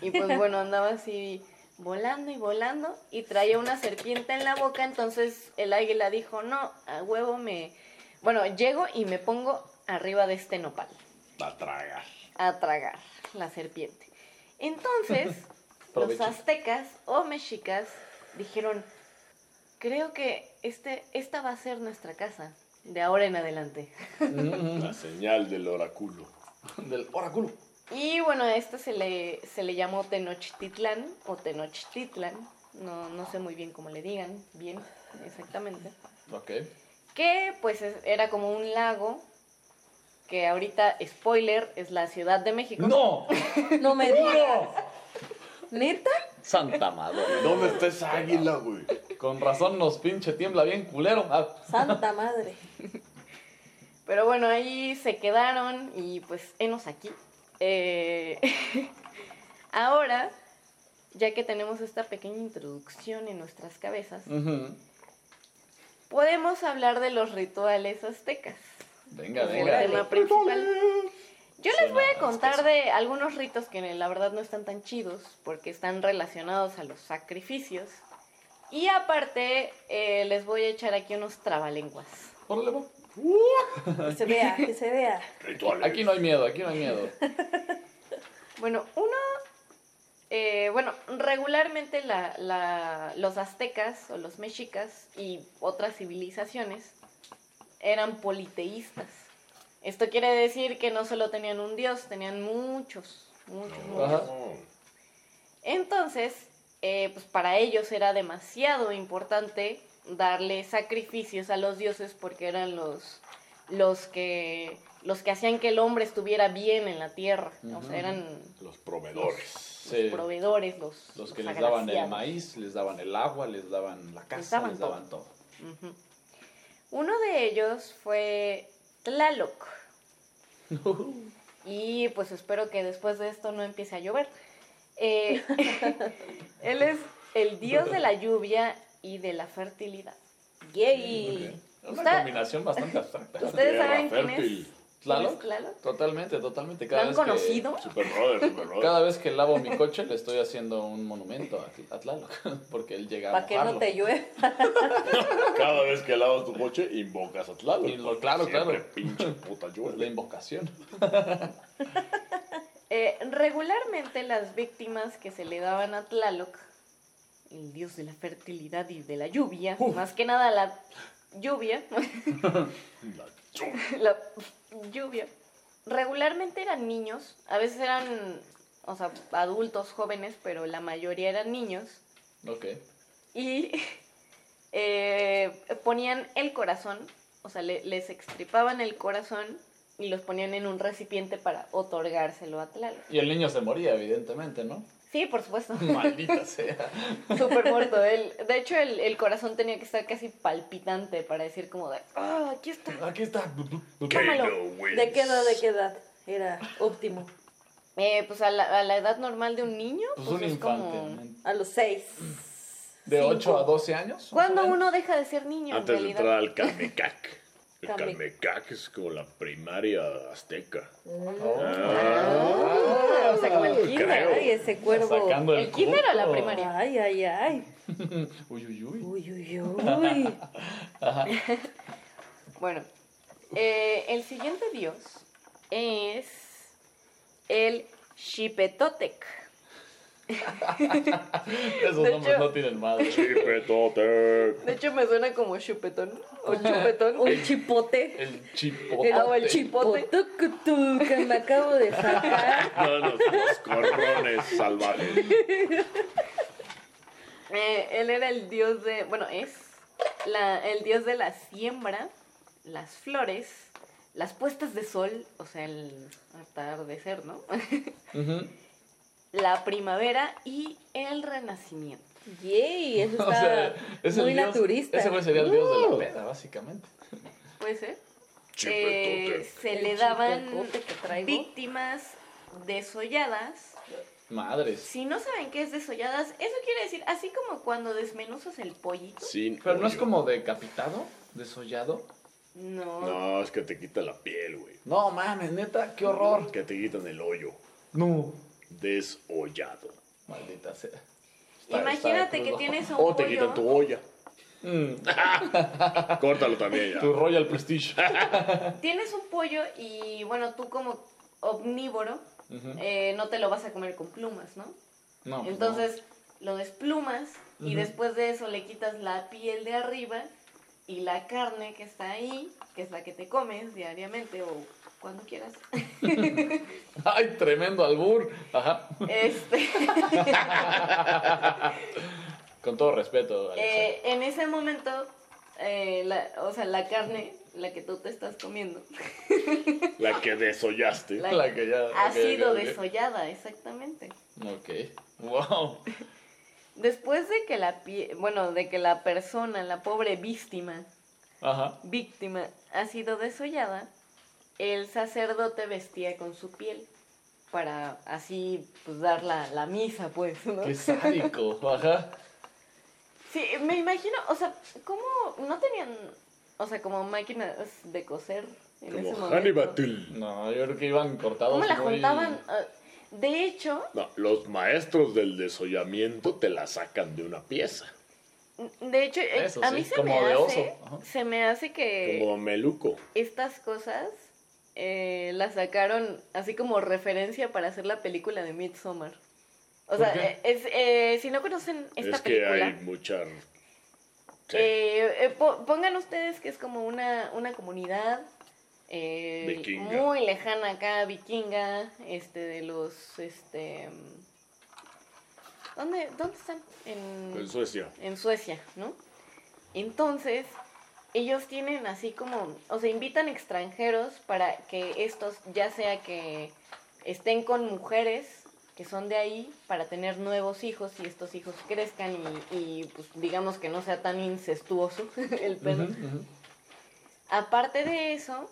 [SPEAKER 1] Y pues bueno, andaba así volando y volando y traía una serpiente en la boca, entonces el águila dijo, no, a huevo me... Bueno, llego y me pongo arriba de este nopal
[SPEAKER 3] A tragar.
[SPEAKER 1] a tragar la serpiente. Entonces, [laughs] los aztecas o mexicas dijeron, creo que este, esta va a ser nuestra casa de ahora en adelante. [laughs]
[SPEAKER 3] La señal del oráculo.
[SPEAKER 2] Del oráculo.
[SPEAKER 1] Y bueno, a esto se le, se le llamó Tenochtitlán o Tenochtitlan, no, no sé muy bien cómo le digan, bien, exactamente.
[SPEAKER 2] Ok.
[SPEAKER 1] Que pues es- era como un lago, que ahorita, spoiler, es la Ciudad de México.
[SPEAKER 2] ¡No! [laughs]
[SPEAKER 4] No me digas. ¿Neta?
[SPEAKER 2] Santa madre.
[SPEAKER 3] ¿Dónde está esa águila, güey?
[SPEAKER 2] Con razón nos pinche tiembla bien culero. Ah,
[SPEAKER 4] Santa madre. [laughs]
[SPEAKER 1] Pero bueno, ahí se quedaron y pues enos aquí. Eh, [laughs] ahora, ya que tenemos esta pequeña introducción en nuestras cabezas, podemos hablar de los rituales aztecas.
[SPEAKER 2] Venga,
[SPEAKER 1] es el
[SPEAKER 2] venga.
[SPEAKER 1] tema principal. Yo les voy a contar
[SPEAKER 2] cosa.
[SPEAKER 1] de algunos ritos que la verdad no están tan chidos porque están relacionados a los sacrificios. Y aparte, eh, les voy a echar aquí unos trabalenguas.
[SPEAKER 2] Órale.
[SPEAKER 4] Que se vea, que se vea.
[SPEAKER 3] Rituales.
[SPEAKER 2] Aquí no hay miedo, aquí no hay miedo. [laughs]
[SPEAKER 1] Bueno, uno eh, bueno, regularmente la- la- los aztecas o los mexicas y otras civilizaciones eran politeístas. Esto quiere decir que no solo tenían un dios, tenían muchos, muchos, muchos.
[SPEAKER 2] Ajá.
[SPEAKER 1] Entonces, eh, pues para ellos era demasiado importante darle sacrificios a los dioses porque eran los, los que los que hacían que el hombre estuviera bien en la tierra. O sea, eran
[SPEAKER 3] Los proveedores.
[SPEAKER 1] Los proveedores, los,
[SPEAKER 2] Los que
[SPEAKER 1] los
[SPEAKER 2] les daban el maíz, les daban el agua, les daban la casa,
[SPEAKER 1] daban
[SPEAKER 2] les
[SPEAKER 1] todo.
[SPEAKER 2] daban todo.
[SPEAKER 1] Uno de ellos fue Tlaloc. [laughs] Y pues espero que después de esto no empiece a llover. Eh, [laughs] él es el dios de la lluvia y de la fertilidad.
[SPEAKER 4] Yay.
[SPEAKER 2] Una
[SPEAKER 1] Usted-
[SPEAKER 2] combinación bastante abstracta. [laughs]
[SPEAKER 1] ¿Ustedes saben quién es? ¿Quién
[SPEAKER 2] ¿Tlaloc?
[SPEAKER 1] es Tlaloc?
[SPEAKER 2] Totalmente, totalmente.
[SPEAKER 1] ¿Lo
[SPEAKER 2] Cada
[SPEAKER 1] han
[SPEAKER 2] vez que-
[SPEAKER 1] conocido?
[SPEAKER 3] Super brother, super brother.
[SPEAKER 2] Cada vez que lavo mi coche le estoy haciendo un monumento a, a Tlaloc, [laughs] porque él llega a
[SPEAKER 4] Para que no te llueva. [laughs]
[SPEAKER 3] Cada vez que lavas tu coche, invocas a Tlaloc.
[SPEAKER 2] Y lo- claro, claro.
[SPEAKER 3] pinche puta
[SPEAKER 2] Es la invocación.
[SPEAKER 1] Eh, regularmente las víctimas que se le daban a Tlaloc, el dios de la fertilidad y de la lluvia, más que nada la lluvia, [laughs]
[SPEAKER 3] La lluvia.
[SPEAKER 1] la lluvia, regularmente eran niños, a veces eran, o sea, adultos jóvenes, pero la mayoría eran niños,
[SPEAKER 2] Ok.
[SPEAKER 1] y eh, ponían el corazón, o sea, le- les extripaban el corazón y los ponían en un recipiente para otorgárselo a Tlaloc.
[SPEAKER 2] Y el niño se moría, evidentemente, ¿no?
[SPEAKER 1] Sí, por supuesto.
[SPEAKER 2] Maldita [laughs] sea.
[SPEAKER 1] Súper muerto. Él, de hecho, el, el corazón tenía que estar casi palpitante para decir como de, ah, aquí está.
[SPEAKER 2] Aquí está.
[SPEAKER 1] Tómalo.
[SPEAKER 4] ¿De qué edad, de qué edad? Era óptimo.
[SPEAKER 1] Eh, pues a la, a la edad normal de un niño,
[SPEAKER 2] Pues
[SPEAKER 1] pues,
[SPEAKER 2] un
[SPEAKER 1] es
[SPEAKER 2] infante.
[SPEAKER 1] como...
[SPEAKER 4] A los seis.
[SPEAKER 2] De
[SPEAKER 4] Cinco.
[SPEAKER 2] 8 a 12 años. más
[SPEAKER 1] ¿Cuándo
[SPEAKER 2] o menos.
[SPEAKER 1] uno deja de ser niño
[SPEAKER 3] Antes
[SPEAKER 1] en
[SPEAKER 3] de entrar al Kamecac. El Kamecac es como la primaria azteca.
[SPEAKER 1] Ah, o sea, como el
[SPEAKER 3] Creo.
[SPEAKER 1] kinder.
[SPEAKER 4] Ay, ese cuervo.
[SPEAKER 2] Sacando el,
[SPEAKER 1] ¿El kinder o la primaria?
[SPEAKER 4] Ay, ay, ay. [laughs]
[SPEAKER 2] Uy, uy, uy.
[SPEAKER 4] Uy, uy, uy. [laughs]
[SPEAKER 1] Bueno, eh, el siguiente dios es el Xipetotec. [laughs]
[SPEAKER 2] Esos
[SPEAKER 1] De
[SPEAKER 2] nombres
[SPEAKER 1] hecho-
[SPEAKER 2] no tienen madre.
[SPEAKER 3] Chipetote.
[SPEAKER 1] De hecho, me suena como chupetón o chupetón.
[SPEAKER 4] Un chipote.
[SPEAKER 2] El chipote.
[SPEAKER 1] Ah, o el chipote.
[SPEAKER 4] Chipotucutu que me acabo de sacar. [laughs]
[SPEAKER 3] No, los corrones salvajes.
[SPEAKER 1] Eh, él era el dios de, bueno, es la, el dios de la siembra, las flores, las puestas de sol, o sea, el atardecer, ¿no?
[SPEAKER 2] Ujú.
[SPEAKER 1] La primavera y el renacimiento.
[SPEAKER 4] Yay, eso [laughs]
[SPEAKER 2] O
[SPEAKER 4] está
[SPEAKER 2] sea, es el
[SPEAKER 4] muy
[SPEAKER 2] dios-
[SPEAKER 4] naturista.
[SPEAKER 2] Ese güey sería el dios de la
[SPEAKER 3] Uh.
[SPEAKER 2] peda, básicamente.
[SPEAKER 1] ¿Puede ser? Eh, se le daban víctimas desolladas.
[SPEAKER 2] Madres.
[SPEAKER 1] Si no saben qué es desolladas, eso quiere decir, así como cuando desmenuzas el pollito.
[SPEAKER 3] Sin
[SPEAKER 2] Pero no es como decapitado, desollado.
[SPEAKER 1] No.
[SPEAKER 3] No, es que te quita la piel, güey.
[SPEAKER 2] No mames, neta, qué horror.
[SPEAKER 3] Que te quitan el hoyo.
[SPEAKER 2] No.
[SPEAKER 3] Desollado.
[SPEAKER 2] Maldita sea. Está-
[SPEAKER 1] Imagínate
[SPEAKER 2] está
[SPEAKER 1] que tienes un
[SPEAKER 3] O te quitan tu olla.
[SPEAKER 2] Mm, [laughs]
[SPEAKER 3] Córtalo también ya.
[SPEAKER 2] tu Royal Prestige. [laughs]
[SPEAKER 1] Tienes un pollo y bueno, tú como omnívoro eh, no te lo vas a comer con plumas, ¿no?
[SPEAKER 2] No, pues
[SPEAKER 1] Entonces lo desplumas y después de eso le quitas la piel de arriba y la carne que está ahí, que es la que te comes diariamente o cuando quieras. [laughs]
[SPEAKER 2] Ay, tremendo albur. Ajá.
[SPEAKER 1] Este, [laughs]
[SPEAKER 2] Con todo respeto,
[SPEAKER 1] eh, en ese momento, eh, la, o sea, la carne, la que tú te estás comiendo, [laughs]
[SPEAKER 3] La que desollaste.
[SPEAKER 1] la-
[SPEAKER 2] La que ya-
[SPEAKER 1] ha sido desollada, exactamente.
[SPEAKER 2] Ok. Wow.
[SPEAKER 1] Después de que la pie- bueno, de que la persona, la pobre víctima,
[SPEAKER 2] Ajá.
[SPEAKER 1] víctima ha sido desollada, el sacerdote vestía con su piel para así pues dar la, la misa, pues, ¿no?
[SPEAKER 2] Qué sádico. [laughs] Ajá.
[SPEAKER 1] Sí, me imagino, o sea, ¿cómo no tenían, o sea, como máquinas de coser en ese
[SPEAKER 3] Como
[SPEAKER 1] momento?
[SPEAKER 3] Hannibal.
[SPEAKER 2] No, yo creo que iban cortados.
[SPEAKER 1] ¿Cómo la
[SPEAKER 2] muy-
[SPEAKER 1] juntaban? Ah, De hecho,
[SPEAKER 3] No, los maestros del desollamiento te la sacan de una pieza.
[SPEAKER 1] de hecho, eh,
[SPEAKER 2] Eso
[SPEAKER 1] a
[SPEAKER 2] sí,
[SPEAKER 1] mí se
[SPEAKER 2] como
[SPEAKER 1] me
[SPEAKER 2] de
[SPEAKER 1] hace, se me hace que
[SPEAKER 3] Como meluco.
[SPEAKER 1] estas cosas eh, las sacaron así como referencia para hacer la película de Midsommar. O
[SPEAKER 2] ¿Por
[SPEAKER 1] sea, eh, es, eh, si no conocen esta
[SPEAKER 3] es que
[SPEAKER 1] película,
[SPEAKER 3] hay mucha... Sí.
[SPEAKER 1] eh, eh, po- pongan ustedes que es como una, una comunidad eh, muy lejana acá, vikinga, este, de los, este, ¿dónde, dónde están? En,
[SPEAKER 3] En Suecia.
[SPEAKER 1] en Suecia, ¿no? Entonces, ellos tienen así como, o sea, invitan extranjeros para que estos, ya sea que estén con mujeres que son de ahí para tener nuevos hijos y estos hijos crezcan y, y, pues digamos que no sea tan incestuoso [laughs] el pedo. Aparte de eso,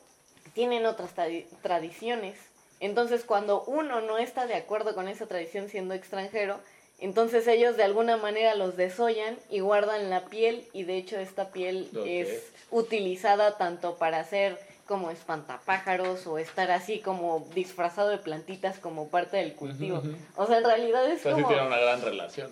[SPEAKER 1] tienen otras tradi- tradiciones. Entonces, cuando uno no está de acuerdo con esa tradición siendo extranjero, entonces ellos de alguna manera los desollan y guardan la piel y de hecho esta piel es utilizada tanto para hacer como espantapájaros o estar así como disfrazado de plantitas como parte del cultivo. O sea, en realidad es
[SPEAKER 2] O sea, sí
[SPEAKER 1] como...
[SPEAKER 2] tienen una gran relación.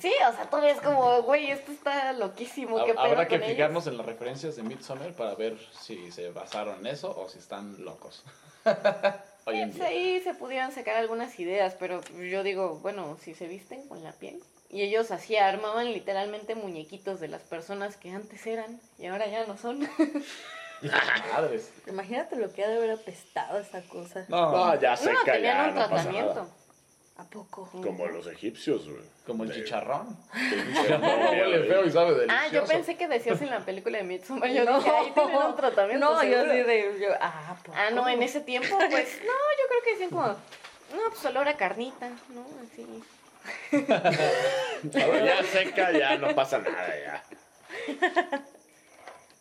[SPEAKER 1] Sí, o sea, tú ves como, güey, esto está loquísimo, qué
[SPEAKER 2] Habrá que
[SPEAKER 1] ellos?
[SPEAKER 2] fijarnos en las referencias de Midsommar para ver si se basaron en eso o si están locos. [laughs] Hoy en día.
[SPEAKER 1] ahí se pudieran sacar algunas ideas, pero yo digo, bueno, si se visten con la piel. Y ellos así armaban literalmente muñequitos de las personas que antes eran y ahora ya no son. [laughs]
[SPEAKER 2] Madres.
[SPEAKER 4] Imagínate lo que ha de haber apestado esa cosa.
[SPEAKER 2] No,
[SPEAKER 3] No, ya
[SPEAKER 1] no,
[SPEAKER 3] seca,
[SPEAKER 1] tenían
[SPEAKER 3] ya
[SPEAKER 1] un
[SPEAKER 3] no pasa
[SPEAKER 1] tratamiento.
[SPEAKER 3] nada.
[SPEAKER 4] ¿A poco?
[SPEAKER 3] Como los egipcios, güey.
[SPEAKER 2] como el
[SPEAKER 3] De-
[SPEAKER 2] chicharrón. [laughs] feo y sabe delicioso.
[SPEAKER 1] Ah, yo pensé que decías en la película de Midsommar. Yo [laughs]
[SPEAKER 4] No.
[SPEAKER 1] dije, ahí tienen un tratamiento.
[SPEAKER 4] No, yo
[SPEAKER 1] seguro".
[SPEAKER 4] sí de. Yo, ah, ¿por
[SPEAKER 1] Ah, no, en ese tiempo, pues, [laughs] no, yo creo que decían como, no, pues olor a carnita, ¿no? Así.
[SPEAKER 3] Ahora ya seca, ya no pasa nada,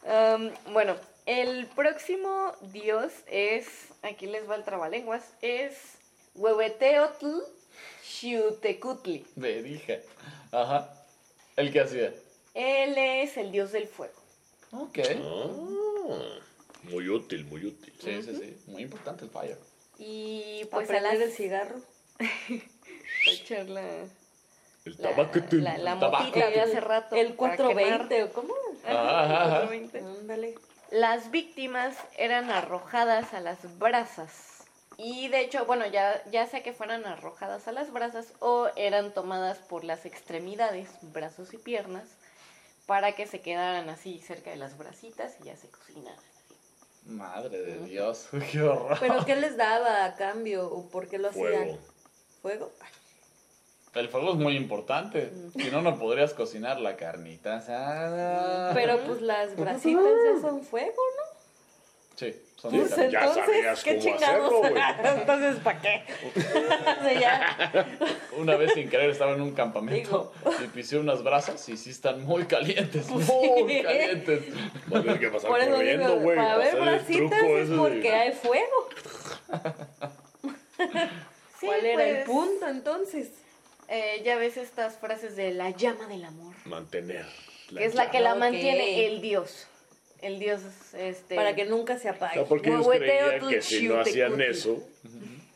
[SPEAKER 3] ya.
[SPEAKER 1] Am, bueno, el próximo dios es, aquí les va el trabalenguas, es Huehueteotl Xiutecutli.
[SPEAKER 2] Me dije. Ajá. ¿El que hacía?
[SPEAKER 1] Él es el dios del fuego.
[SPEAKER 2] Ok.
[SPEAKER 3] Ah, muy útil, muy útil.
[SPEAKER 2] Sí, sí, sí. Muy importante el fire.
[SPEAKER 1] Y pues a las-
[SPEAKER 4] el cigarro. [laughs]
[SPEAKER 1] para echar la,
[SPEAKER 3] El
[SPEAKER 1] la,
[SPEAKER 3] tabaco.
[SPEAKER 1] la, la
[SPEAKER 2] Tabaco.
[SPEAKER 1] motita de hace rato.
[SPEAKER 4] El
[SPEAKER 1] para
[SPEAKER 4] 420, ¿o cómo?
[SPEAKER 2] Ajá,
[SPEAKER 1] ajá. el 420.
[SPEAKER 4] Ándale.
[SPEAKER 1] Las víctimas eran arrojadas a las brasas. Y de hecho, bueno, ya, ya sea que fueran arrojadas a las brasas o eran tomadas por las extremidades, brazos y piernas, para que se quedaran así cerca de las brasitas y ya se cocinaran.
[SPEAKER 2] Madre de Dios. [laughs] Qué horror.
[SPEAKER 4] ¿Pero qué les daba a cambio? ¿O por qué lo hacían?
[SPEAKER 3] Fuego.
[SPEAKER 4] ¿Fuego? Ay,
[SPEAKER 2] El fuego es muy importante. Si no, no podrías cocinar la carnita asada.
[SPEAKER 4] Pero pues las brasitas ya son fuego, ¿no?
[SPEAKER 2] Sí, son
[SPEAKER 4] Pues
[SPEAKER 3] ya
[SPEAKER 4] entonces,
[SPEAKER 3] sabías
[SPEAKER 4] ¿qué
[SPEAKER 3] cómo
[SPEAKER 4] chingados?
[SPEAKER 3] hacerlo, güey. [laughs]
[SPEAKER 4] entonces, ¿para qué? [laughs] O sea, ya. [laughs]
[SPEAKER 2] Una vez sin querer estaba en un campamento y pisé unas brasas y sí están muy calientes. Muy
[SPEAKER 4] Sí.
[SPEAKER 2] calientes.
[SPEAKER 3] Va a tener que pasar
[SPEAKER 4] Por eso
[SPEAKER 3] corriendo,
[SPEAKER 4] digo,
[SPEAKER 3] güey.
[SPEAKER 4] para ver brasitas es
[SPEAKER 3] de
[SPEAKER 4] porque hay fuego.
[SPEAKER 1] Sí,
[SPEAKER 4] ¿Cuál era el
[SPEAKER 1] pues,
[SPEAKER 4] punto entonces?
[SPEAKER 1] eh, ya ves estas frases de la llama del amor,
[SPEAKER 3] Mantener.
[SPEAKER 1] que es la que la mantiene el dios. El dios, este...
[SPEAKER 4] Para que nunca se
[SPEAKER 3] O
[SPEAKER 4] apague.
[SPEAKER 3] sea, porque ellos creían que si no hacían eso,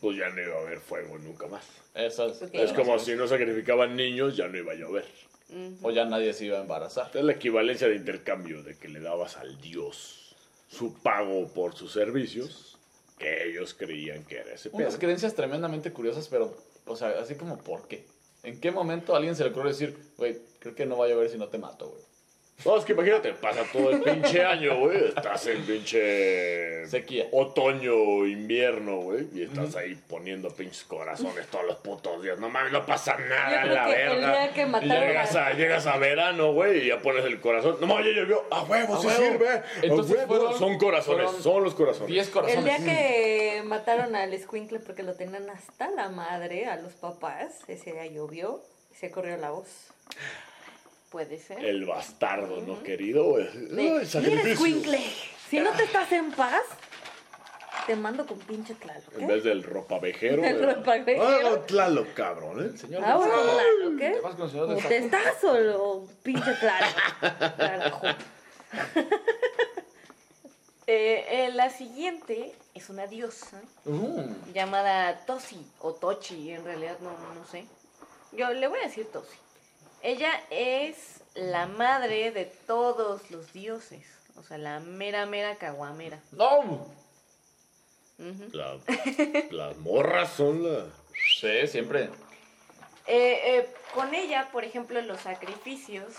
[SPEAKER 3] pues ya no iba a haber fuego nunca más.
[SPEAKER 2] Esas.
[SPEAKER 4] Ok.
[SPEAKER 3] Es como si no sacrificaban niños, ya no iba a llover.
[SPEAKER 1] Ujú.
[SPEAKER 2] O ya nadie se iba a embarazar.
[SPEAKER 3] Es la equivalencia de intercambio, de que le dabas al dios su pago por sus servicios, que ellos creían que era ese pedo.
[SPEAKER 2] Unas creencias tremendamente curiosas, pero, o sea, así como, ¿por qué? ¿En qué momento a alguien se le ocurre decir, güey, creo que no va a llover si no te mato, güey?
[SPEAKER 3] No, es que imagínate, pasa todo el pinche año, güey. Estás en pinche
[SPEAKER 2] Sequía.
[SPEAKER 3] otoño, invierno, güey. Y estás ahí poniendo pinches corazones todos los putos días. No mames, no pasa nada,
[SPEAKER 4] creo
[SPEAKER 3] la
[SPEAKER 4] que el
[SPEAKER 3] verga.
[SPEAKER 4] día que
[SPEAKER 3] Y
[SPEAKER 4] mataron
[SPEAKER 3] llegas
[SPEAKER 4] a-
[SPEAKER 3] llegas a verano, güey, y ya pones el corazón. No mames, ya llovió. A huevo, sí sirve. A
[SPEAKER 2] Entonces
[SPEAKER 3] huevo.
[SPEAKER 2] fueron-
[SPEAKER 3] son corazones,
[SPEAKER 2] fueron
[SPEAKER 3] son los corazones.
[SPEAKER 2] 10
[SPEAKER 4] El
[SPEAKER 2] corazones.
[SPEAKER 4] día que mataron al escuincle porque lo tenían hasta la madre, a los papás, ese día llovió y se corrió la voz.
[SPEAKER 1] Puede ser.
[SPEAKER 3] El bastardo, ¿no, querido?
[SPEAKER 4] De,
[SPEAKER 3] sacrificio.
[SPEAKER 4] escuincle, si no te estás en paz, te mando con pinche Tlaloc.
[SPEAKER 3] En
[SPEAKER 4] ¿eh?
[SPEAKER 3] vez del ropavejero.
[SPEAKER 4] El ropavejero.
[SPEAKER 3] Ah, Tlaloc, cabrón, ¿eh?
[SPEAKER 2] El señor
[SPEAKER 4] Ah, bueno. Tlaloc, ¿eh?
[SPEAKER 2] ¿Te vas con el señor de
[SPEAKER 4] ¿O te estás o, pinche Tlaloc? [laughs]
[SPEAKER 1] Eh, eh, la siguiente es una diosa
[SPEAKER 2] Mm.
[SPEAKER 1] llamada Tosi o Tochi, en realidad no, no sé. Yo le voy a decir Tosi. Ella es la madre de todos los dioses, o sea, la mera mera caguamera.
[SPEAKER 2] ¡No!
[SPEAKER 3] La- las morras son la.
[SPEAKER 2] Sí, siempre.
[SPEAKER 1] Eh, eh, con ella, por ejemplo, los sacrificios,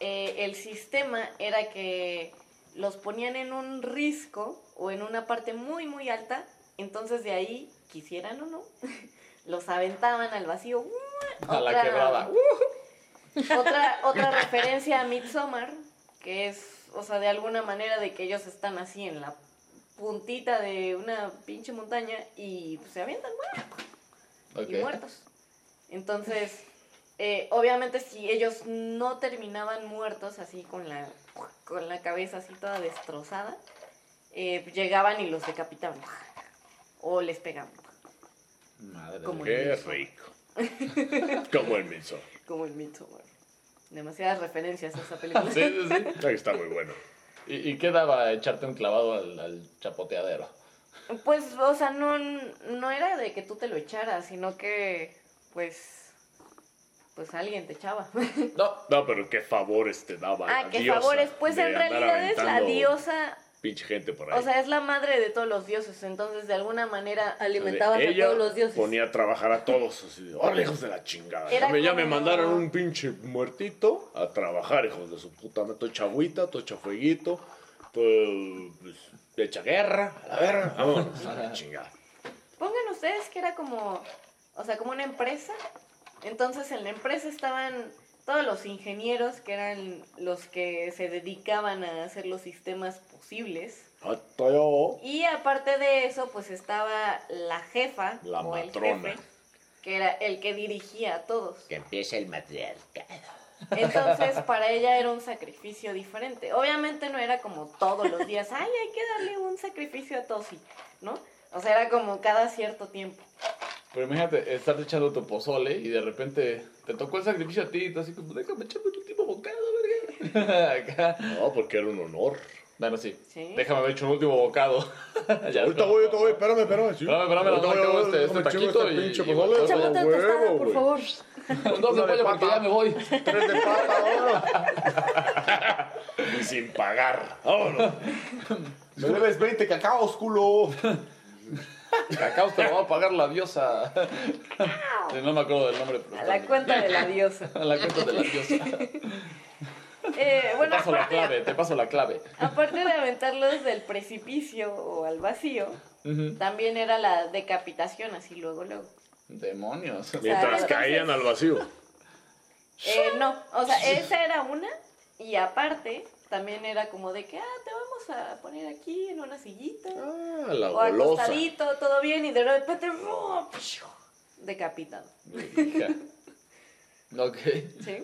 [SPEAKER 1] eh, el sistema era que los ponían en un risco o en una parte muy, muy alta, entonces de ahí, quisieran o no, [laughs] los aventaban al vacío.
[SPEAKER 2] A la
[SPEAKER 1] Otra-
[SPEAKER 2] quebrada. [laughs]
[SPEAKER 1] Otra, otra [laughs] referencia a Midsommar, que es, o sea, de alguna manera de que ellos están así en la puntita de una pinche montaña y pues, se avientan ¡guau! y muertos. Entonces, eh, obviamente si ellos no terminaban muertos así con la, con la cabeza así toda destrozada, eh, llegaban y los decapitaban o les pegaban,
[SPEAKER 2] Madre
[SPEAKER 1] Como
[SPEAKER 2] mía.
[SPEAKER 3] Qué rico. [laughs] Como el Midsommar.
[SPEAKER 1] como el Midsommar. Demasiadas referencias a esa película.
[SPEAKER 2] Sí, sí, sí. [laughs]
[SPEAKER 3] Ahí está muy bueno.
[SPEAKER 2] ¿Y, y qué daba echarte un clavado al, al chapoteadero?
[SPEAKER 1] Pues, o sea, no, no era de que tú te lo echaras, sino que, pues, pues alguien te echaba. [laughs]
[SPEAKER 2] No,
[SPEAKER 3] No, pero qué favores te daba
[SPEAKER 1] ah,
[SPEAKER 3] la
[SPEAKER 1] qué favores. Pues en realidad es la diosa,
[SPEAKER 3] Pinche gente por ahí.
[SPEAKER 1] o sea, es la madre de todos los dioses. Entonces, de alguna manera,
[SPEAKER 4] Alimentaban a todos los dioses.
[SPEAKER 3] ponía a trabajar a todos así de, órale, hijos de la chingada.
[SPEAKER 1] Era
[SPEAKER 3] Ya me, ya me
[SPEAKER 1] como-
[SPEAKER 3] mandaron un pinche muertito a trabajar, hijos de su puta. Me echa agüita, todo echa fueguito, todo pues, echa guerra, a la verga, vámonos a la chingada.
[SPEAKER 1] pongan ustedes que era como, o sea, como una empresa. Entonces, en la empresa estaban todos los ingenieros que eran los que se dedicaban a hacer los sistemas posibles.
[SPEAKER 3] Yo.
[SPEAKER 1] Y aparte de eso, pues estaba la jefa
[SPEAKER 3] La
[SPEAKER 1] o el
[SPEAKER 3] matrona.
[SPEAKER 1] jefe, que era el que dirigía a todos.
[SPEAKER 5] Que empiece el matriarcado.
[SPEAKER 1] Entonces, para ella era un sacrificio diferente. Obviamente no era como todos los días, ay, hay que darle un sacrificio a Tosi, ¿no? O sea, era como cada cierto tiempo.
[SPEAKER 2] Pero imagínate, estar echando tu pozole y de repente te tocó el sacrificio a ti y tú así como, déjame echarme un último bocado, verga. [laughs]
[SPEAKER 3] No, porque era un honor.
[SPEAKER 2] Bueno, sí.
[SPEAKER 1] Sí.
[SPEAKER 2] Déjame haber hecho un último bocado. [laughs] ya
[SPEAKER 3] Ahorita voy, ahorita voy, espérame, espérame. Sí.
[SPEAKER 2] Espérame, espérame,
[SPEAKER 3] Ahorita
[SPEAKER 2] no,
[SPEAKER 3] voy, voy,
[SPEAKER 2] este- este taquito
[SPEAKER 3] este
[SPEAKER 2] y-
[SPEAKER 3] pinche
[SPEAKER 2] y-
[SPEAKER 3] pozole,
[SPEAKER 2] Échame
[SPEAKER 4] otra
[SPEAKER 3] huevo,
[SPEAKER 4] tostada, por favor. [laughs]
[SPEAKER 2] Dos de pollo porque ya me voy.
[SPEAKER 3] Tres de pata, ahora. y sin pagar. Vámonos.
[SPEAKER 5] Me debes 20 cacaos, culo. [laughs]
[SPEAKER 2] Cacao te lo va a pagar la diosa. No me acuerdo del nombre. pero
[SPEAKER 1] A la cuenta de la [laughs] diosa.
[SPEAKER 2] A la cuenta de la diosa. [laughs]
[SPEAKER 1] Eh,
[SPEAKER 2] Te
[SPEAKER 1] bueno,
[SPEAKER 2] paso la clave, te paso la clave.
[SPEAKER 1] aparte de aventarlos del precipicio o al vacío, también era la decapitación, así luego, luego.
[SPEAKER 2] Demonios.
[SPEAKER 3] Mientras
[SPEAKER 1] entonces-
[SPEAKER 3] caían al vacío.
[SPEAKER 1] Eh, no, o sea, esa era una y aparte también era como de que, ah, te vamos a poner aquí en una sillita
[SPEAKER 3] Ah, la
[SPEAKER 1] o
[SPEAKER 3] golosa.
[SPEAKER 1] acostadito, todo bien y de repente ¡rum! decapitado,
[SPEAKER 2] Hija. [laughs] Ok.
[SPEAKER 1] ¿sí?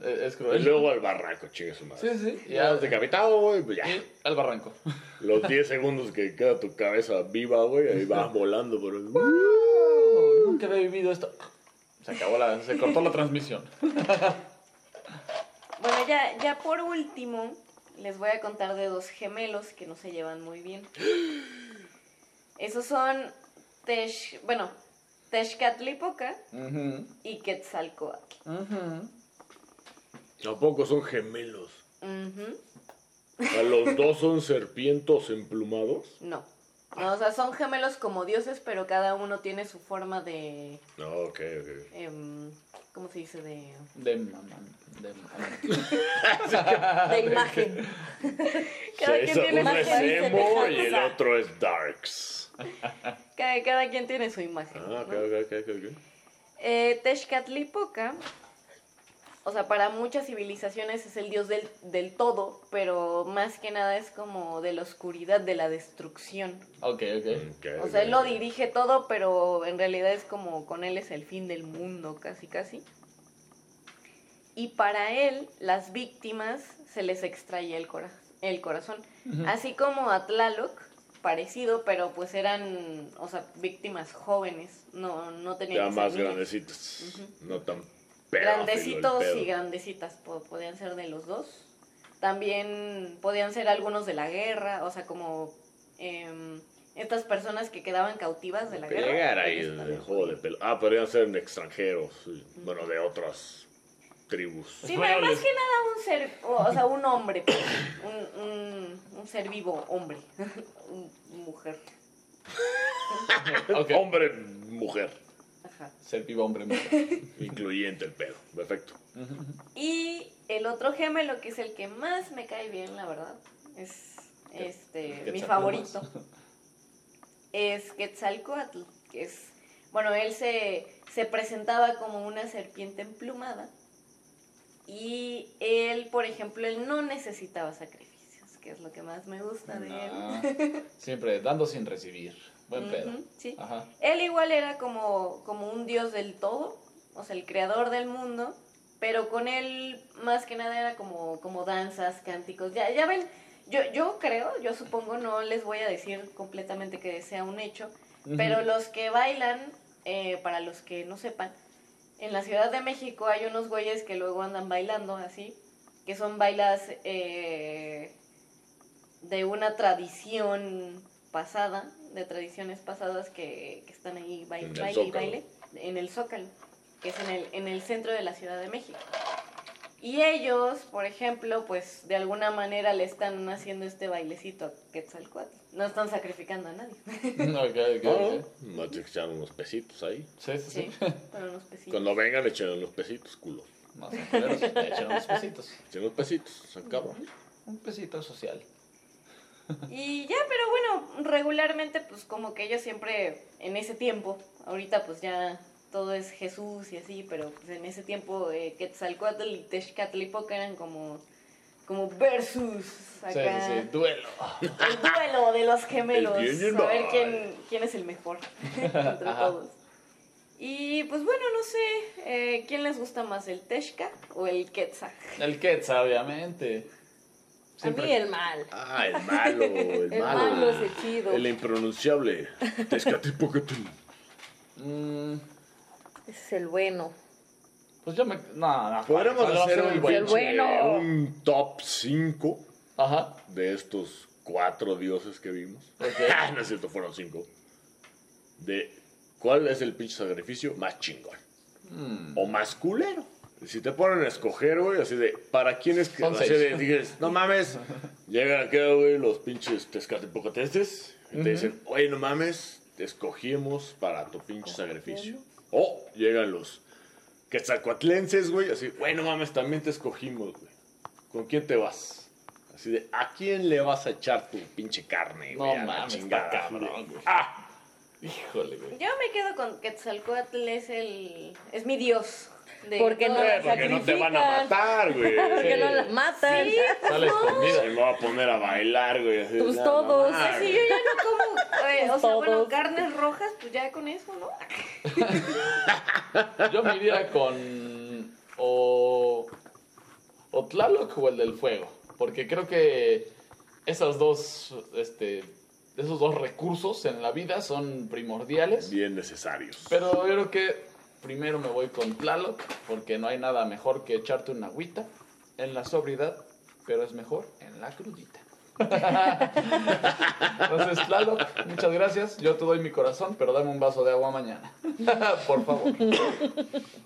[SPEAKER 2] Es
[SPEAKER 3] Y
[SPEAKER 2] cruel.
[SPEAKER 3] luego al barranco, chingue su madre.
[SPEAKER 2] Sí, sí.
[SPEAKER 3] Ya
[SPEAKER 2] Ya.
[SPEAKER 3] decapitado, güey, pues ya.
[SPEAKER 2] Y al barranco.
[SPEAKER 3] Los 10 segundos que queda tu cabeza viva, güey, ahí vas [laughs] volando por el...
[SPEAKER 2] Oh, nunca había vivido esto. Se acabó la. Se cortó la transmisión. [laughs]
[SPEAKER 1] Bueno, ya, ya por último, les voy a contar de dos gemelos que no se llevan muy bien. [gasps] Esos son Tesh, bueno, Tezcatlipoca
[SPEAKER 2] Ujú.
[SPEAKER 1] y Quetzalcoatl.
[SPEAKER 3] Tampoco son gemelos. A los dos son serpientos emplumados. [laughs]
[SPEAKER 1] No. No, o sea, son gemelos como dioses, pero cada uno tiene su forma de.
[SPEAKER 3] No, ok, ok.
[SPEAKER 1] em, ¿Cómo se dice? De.
[SPEAKER 2] De mamá. De mamá. [laughs]
[SPEAKER 4] De imagen. [laughs]
[SPEAKER 1] Cada
[SPEAKER 3] sea,
[SPEAKER 1] quien tiene
[SPEAKER 3] uno
[SPEAKER 1] su
[SPEAKER 3] es
[SPEAKER 1] imagen.
[SPEAKER 3] emo y el otro es darks.
[SPEAKER 1] Cada, cada quien tiene su imagen.
[SPEAKER 3] Ah, ok,
[SPEAKER 1] ¿no?
[SPEAKER 3] ok, ok, ok, ok.
[SPEAKER 1] Eh, Tezcatlipoca, o sea, para muchas civilizaciones es el dios del, del todo, pero más que nada es como de la oscuridad, de la destrucción.
[SPEAKER 2] Ok, ok.
[SPEAKER 3] Ok,
[SPEAKER 1] O sea, él lo dirige todo, pero en realidad es como con él es el fin del mundo, casi, casi. Y para él, las víctimas se les extraía el, cora- el corazón. Así como a Tlaloc, parecido, pero pues eran, o sea, víctimas jóvenes, no, no tenían
[SPEAKER 3] Ya más.
[SPEAKER 1] Ujú.
[SPEAKER 3] No tan
[SPEAKER 1] Grandecitos
[SPEAKER 3] pedo.
[SPEAKER 1] y grandecitas po- podían ser de los dos. También podían ser algunos de la guerra, o sea, como em, estas personas que quedaban cautivas de la guerra.
[SPEAKER 3] Pegar ahí
[SPEAKER 1] ellos
[SPEAKER 3] el juego de
[SPEAKER 1] podían.
[SPEAKER 3] pelo. Ah, podrían ser extranjeros. sí. Bueno, de otras tribus.
[SPEAKER 1] Sí, pero más que nada un ser, o, sea, un hombre, pues, un, un, un ser vivo, hombre, [laughs] un- mujer. [laughs]
[SPEAKER 3] Hombre, mujer.
[SPEAKER 1] Ajá.
[SPEAKER 2] Ser viva hombre mujer. [laughs]
[SPEAKER 3] Incluyente el pedo. Perfecto.
[SPEAKER 1] Y el otro gemelo, que es el que más me cae bien, la verdad, es este mi favorito, es Quetzalcoatl, que es, bueno, él se, se presentaba como una serpiente emplumada y él, por ejemplo, él no necesitaba sacrificios, que es lo que más me gusta de él.
[SPEAKER 2] siempre dando sin recibir. Buen pedo.
[SPEAKER 1] Sí.
[SPEAKER 2] Ajá.
[SPEAKER 1] Él igual era como, como un dios del todo, o sea, el creador del mundo, pero con él más que nada era como, como danzas, cánticos. Ya, ya ven, yo, yo creo, yo supongo, no les voy a decir completamente que sea un hecho, pero los que bailan, eh, para los que no sepan, en la Ciudad de México hay unos güeyes que luego andan bailando así, que son bailas eh, de una tradición pasada, de tradiciones pasadas que, que están ahí baile, baile y baile, en el Zócalo, que es en el, en el centro de la Ciudad de México. Y ellos, por ejemplo, pues de alguna manera le están haciendo este bailecito a Quetzalcoatl. No están sacrificando a nadie. [laughs]
[SPEAKER 2] Ok, ok,
[SPEAKER 3] No,
[SPEAKER 2] ok.
[SPEAKER 3] no, te echar unos pesitos ahí.
[SPEAKER 2] Sí, sí, sí.
[SPEAKER 1] Sí, [laughs] pero unos pesitos.
[SPEAKER 3] Cuando vengan, echen unos pesitos, culo.
[SPEAKER 2] No le echan unos pesitos.
[SPEAKER 3] Echen unos pesitos, son cabrón.
[SPEAKER 2] Un pesito social.
[SPEAKER 1] Y ya, pero bueno, regularmente pues como que ellos siempre en ese tiempo, ahorita pues ya todo es Jesús y así, pero pues en ese tiempo eh, Quetzalcoatl y Tezcatlipoca eran como, como versus acá.
[SPEAKER 2] sí, sí. Duelo.
[SPEAKER 1] El duelo de los gemelos. A ver quién, quién es el mejor [laughs] entre
[SPEAKER 2] Ajá.
[SPEAKER 1] todos. Y pues bueno, no sé, eh, ¿quién les gusta más, el Teshka o el Quetzal?
[SPEAKER 2] El Quetzal, obviamente.
[SPEAKER 4] A mí el mal.
[SPEAKER 3] Ah, el malo, el, [laughs]
[SPEAKER 4] El
[SPEAKER 3] malo.
[SPEAKER 4] malo es el chido.
[SPEAKER 3] El impronunciable.
[SPEAKER 2] Mm,
[SPEAKER 4] es el bueno.
[SPEAKER 2] pues yo me. No, no.
[SPEAKER 3] Podríamos
[SPEAKER 2] ¿cuál va a
[SPEAKER 3] hacer un,
[SPEAKER 2] el bueno?
[SPEAKER 4] El bueno.
[SPEAKER 3] un top 5
[SPEAKER 2] Ajá.
[SPEAKER 3] de estos cuatro dioses que vimos.
[SPEAKER 2] Ok. [laughs]
[SPEAKER 3] Ah, no es cierto, fueron cinco. De cuál es el pinche sacrificio más chingón.
[SPEAKER 2] Mm,
[SPEAKER 3] O más culero. Si te ponen a escoger, güey, así de, ¿para quién es que? Así de, dices, no mames. Llegan acá, güey, los pinches tezcatlipocatenses. Y te dicen, oye, no mames, te escogimos para tu pinche sacrificio. O llegan los quetzalcoatlenses, güey, así, güey, no mames, también te escogimos, güey. ¿Con quién te vas? Así de, ¿a quién le vas a echar tu pinche carne, güey?
[SPEAKER 2] No mames, está
[SPEAKER 3] chingada,
[SPEAKER 2] cabrón,
[SPEAKER 3] güey?
[SPEAKER 2] güey.
[SPEAKER 3] ¡Ah!
[SPEAKER 2] Híjole, güey.
[SPEAKER 1] Yo me quedo con Quetzalcoatl, es el es mi dios. De
[SPEAKER 4] Porque no
[SPEAKER 1] las
[SPEAKER 3] Porque no te van a matar, güey. [laughs]
[SPEAKER 4] Porque no las matan.
[SPEAKER 1] Sí,
[SPEAKER 2] Sale escondida.
[SPEAKER 3] Se me va a poner a bailar, güey. así
[SPEAKER 4] Pues
[SPEAKER 3] "No,
[SPEAKER 4] todos.
[SPEAKER 3] mamá,
[SPEAKER 1] yo ya no como, eh, o sea, bueno,
[SPEAKER 4] Todos.
[SPEAKER 1] carnes rojas, pues ya con eso, ¿no? [laughs]
[SPEAKER 2] Yo me iría con. O. O Tlaloc o el del fuego. Porque creo que esas dos. Este. Esos dos recursos en la vida son primordiales.
[SPEAKER 3] Bien necesarios.
[SPEAKER 2] Pero yo creo que primero me voy con Tlaloc. Porque no hay nada mejor que echarte una agüita en la sobriedad. Pero es mejor en la crudita. [laughs] Entonces, Tlaloc, muchas gracias. Yo te doy mi corazón, pero dame un vaso de agua mañana. [laughs] Por favor.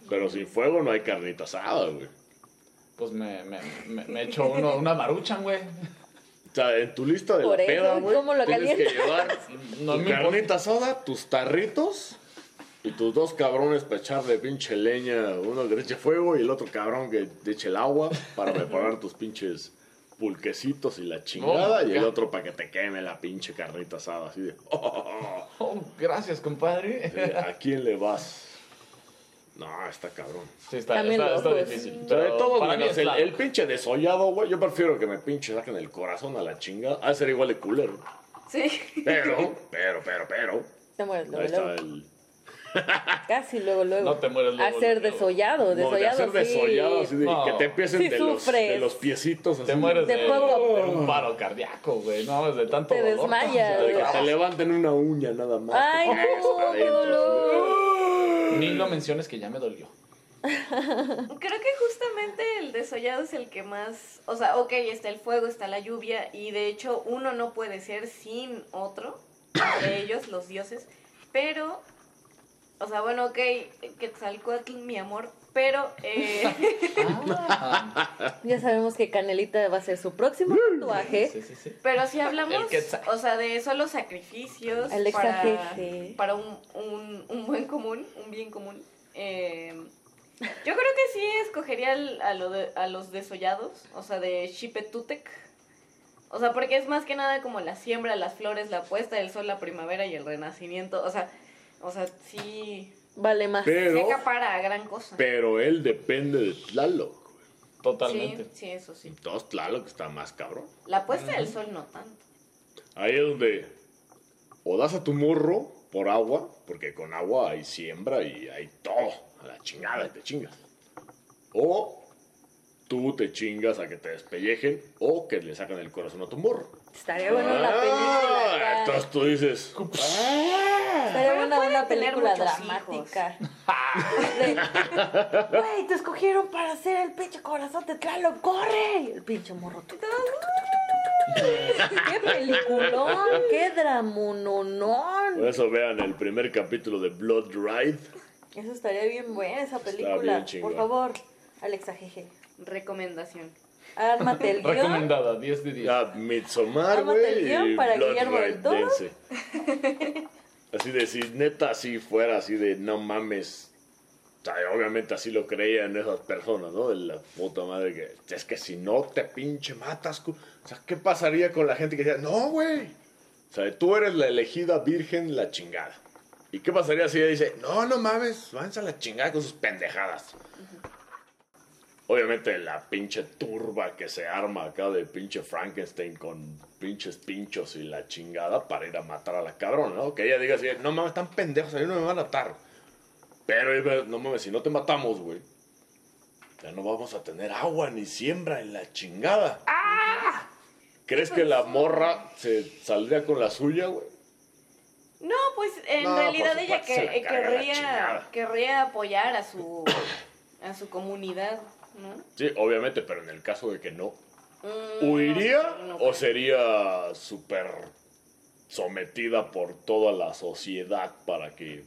[SPEAKER 3] Pero sin fuego no hay carnita asada, güey.
[SPEAKER 2] Pues me, me, me, me echo uno, una maruchan, güey.
[SPEAKER 3] O sea, en tu lista de
[SPEAKER 4] Por
[SPEAKER 3] la
[SPEAKER 4] eso,
[SPEAKER 3] peda, güey,
[SPEAKER 4] ¿cómo lo
[SPEAKER 3] tienes que llevar
[SPEAKER 2] No
[SPEAKER 3] tu carnita asada, tus tarritos y tus dos cabrones para echarle pinche leña, uno que le eche fuego y el otro cabrón que te eche el agua para [laughs] preparar tus pinches pulquecitos y la chingada
[SPEAKER 2] Oh,
[SPEAKER 3] y el otro para que te queme la pinche carnita asada así de [laughs] "Oh,
[SPEAKER 2] Oh, gracias, compadre.
[SPEAKER 3] ¿a quién le vas? No, está cabrón.
[SPEAKER 2] Sí, está, está, está difícil.
[SPEAKER 3] O sea, de
[SPEAKER 2] pero
[SPEAKER 3] todos
[SPEAKER 2] para
[SPEAKER 3] menos el, el pinche desollado, güey. Yo prefiero que me pinche saquen el corazón a la chingada. Ha de ser igual de culero.
[SPEAKER 1] Sí.
[SPEAKER 3] Pero, [laughs] pero, pero, pero.
[SPEAKER 4] Te mueres
[SPEAKER 3] Ahí está el. [laughs]
[SPEAKER 4] Casi luego, luego.
[SPEAKER 2] No te mueres luego,
[SPEAKER 4] A ser
[SPEAKER 2] luego.
[SPEAKER 4] desollado,
[SPEAKER 3] No, de
[SPEAKER 4] desollado,
[SPEAKER 3] hacer desollado,
[SPEAKER 4] sí.
[SPEAKER 3] así de
[SPEAKER 2] No.
[SPEAKER 3] que te empiecen
[SPEAKER 4] Sí
[SPEAKER 3] de, los,
[SPEAKER 4] sufres.
[SPEAKER 3] de los piecitos. Así
[SPEAKER 2] Te mueres
[SPEAKER 4] De
[SPEAKER 2] de,
[SPEAKER 4] poco.
[SPEAKER 2] un paro cardíaco, güey. No, es de tanto
[SPEAKER 4] Te
[SPEAKER 2] dolor.
[SPEAKER 4] desmayas,
[SPEAKER 3] De que te levanten una uña nada más.
[SPEAKER 4] Ay, no.
[SPEAKER 2] Ni lo menciones que ya me dolió. [laughs]
[SPEAKER 1] Creo que justamente el desollado es el que más, o sea, ok, está el fuego, está la lluvia y de hecho uno no puede ser sin otro, [coughs] de ellos, los dioses, pero O sea, bueno, ok, Quetzalcoatl, mi amor, pero eh, [laughs]
[SPEAKER 2] Ah,
[SPEAKER 4] Ya sabemos que Canelita va a ser su próximo tatuaje.
[SPEAKER 2] sí, sí, sí.
[SPEAKER 1] pero si hablamos,
[SPEAKER 2] El
[SPEAKER 1] o sea, de solo sacrificios
[SPEAKER 4] Alexa
[SPEAKER 1] para,
[SPEAKER 4] jeje.
[SPEAKER 1] para un, un, un buen común, un bien común. eh, yo creo que sí escogería al- a, lo de- a los desollados, o sea, de Xipetutec. O sea, porque es más que nada como la siembra, las flores, la puesta del sol, la primavera y el renacimiento. O sea, o sea, sí,
[SPEAKER 4] Vale más.
[SPEAKER 3] Pero,
[SPEAKER 1] se acapara a gran cosa.
[SPEAKER 3] pero él depende de Tlaloc, güey.
[SPEAKER 2] Totalmente.
[SPEAKER 1] Sí, sí, eso sí.
[SPEAKER 3] Entonces Tlaloc está más cabrón.
[SPEAKER 1] La puesta del sol no tanto.
[SPEAKER 3] Ahí es donde o das a tu morro por agua, porque con agua hay siembra y hay todo, a la chingada y te chingas. O tú te chingas a que te despellejen o que le sacan el corazón a tu morro.
[SPEAKER 4] Estaría bueno la película. acá.
[SPEAKER 3] entonces tú dices,
[SPEAKER 1] Pero
[SPEAKER 4] una
[SPEAKER 1] tener
[SPEAKER 4] película dramática. [laughs] Güey, te escogieron para hacer el pinche corazón de Tlaloc, corre. El pinche morro. tu, tu, tu, tu, tu, tu, tu. ¡Qué peliculón! ¡Qué
[SPEAKER 3] por
[SPEAKER 4] dramononón!
[SPEAKER 3] eso vean el primer capítulo de Blood Ride.
[SPEAKER 4] Eso estaría bien buena esa película.
[SPEAKER 3] bien.
[SPEAKER 4] Por favor, Alexa Jeje.
[SPEAKER 1] Recomendación.
[SPEAKER 4] Ármate el [laughs] guion.
[SPEAKER 2] Recomendada, 10 de 10.
[SPEAKER 3] Ya, Midsommar,
[SPEAKER 4] Tómate el
[SPEAKER 3] güey,
[SPEAKER 4] guion
[SPEAKER 3] y
[SPEAKER 4] para
[SPEAKER 3] Blood
[SPEAKER 4] Guillermo del Toro. [laughs]
[SPEAKER 3] Así de, si neta así fuera, así de, no mames. O obviamente así lo creían esas personas, ¿no? De la puta madre que, es que si no te pinche matas, cu-". o sea, ¿qué pasaría con la gente que decía, no, güey? O sea, tú eres la elegida virgen, la chingada. ¿Y qué pasaría si ella dice, no, no mames, váyanse a la chingada con sus pendejadas? Obviamente la pinche turba que se arma acá de pinche Frankenstein con pinches pinchos y la chingada para ir a matar a la cabrona, ¿no? Que ella diga así, no mames, están pendejos, a mí no me van a matar. Pero, no mames, si no te matamos, güey, ya no vamos a tener agua ni siembra en la chingada. ¿Crees que la morra se saldría con la suya, güey?
[SPEAKER 1] No, pues en
[SPEAKER 3] No,
[SPEAKER 1] realidad ella que,
[SPEAKER 3] la
[SPEAKER 1] querría, querría apoyar a su, a su comunidad, ¿no?
[SPEAKER 3] Sí, obviamente, pero en el caso de que no,
[SPEAKER 1] Mm,
[SPEAKER 3] ¿Huiría
[SPEAKER 1] no, no
[SPEAKER 3] o sería súper sometida por toda la sociedad para que...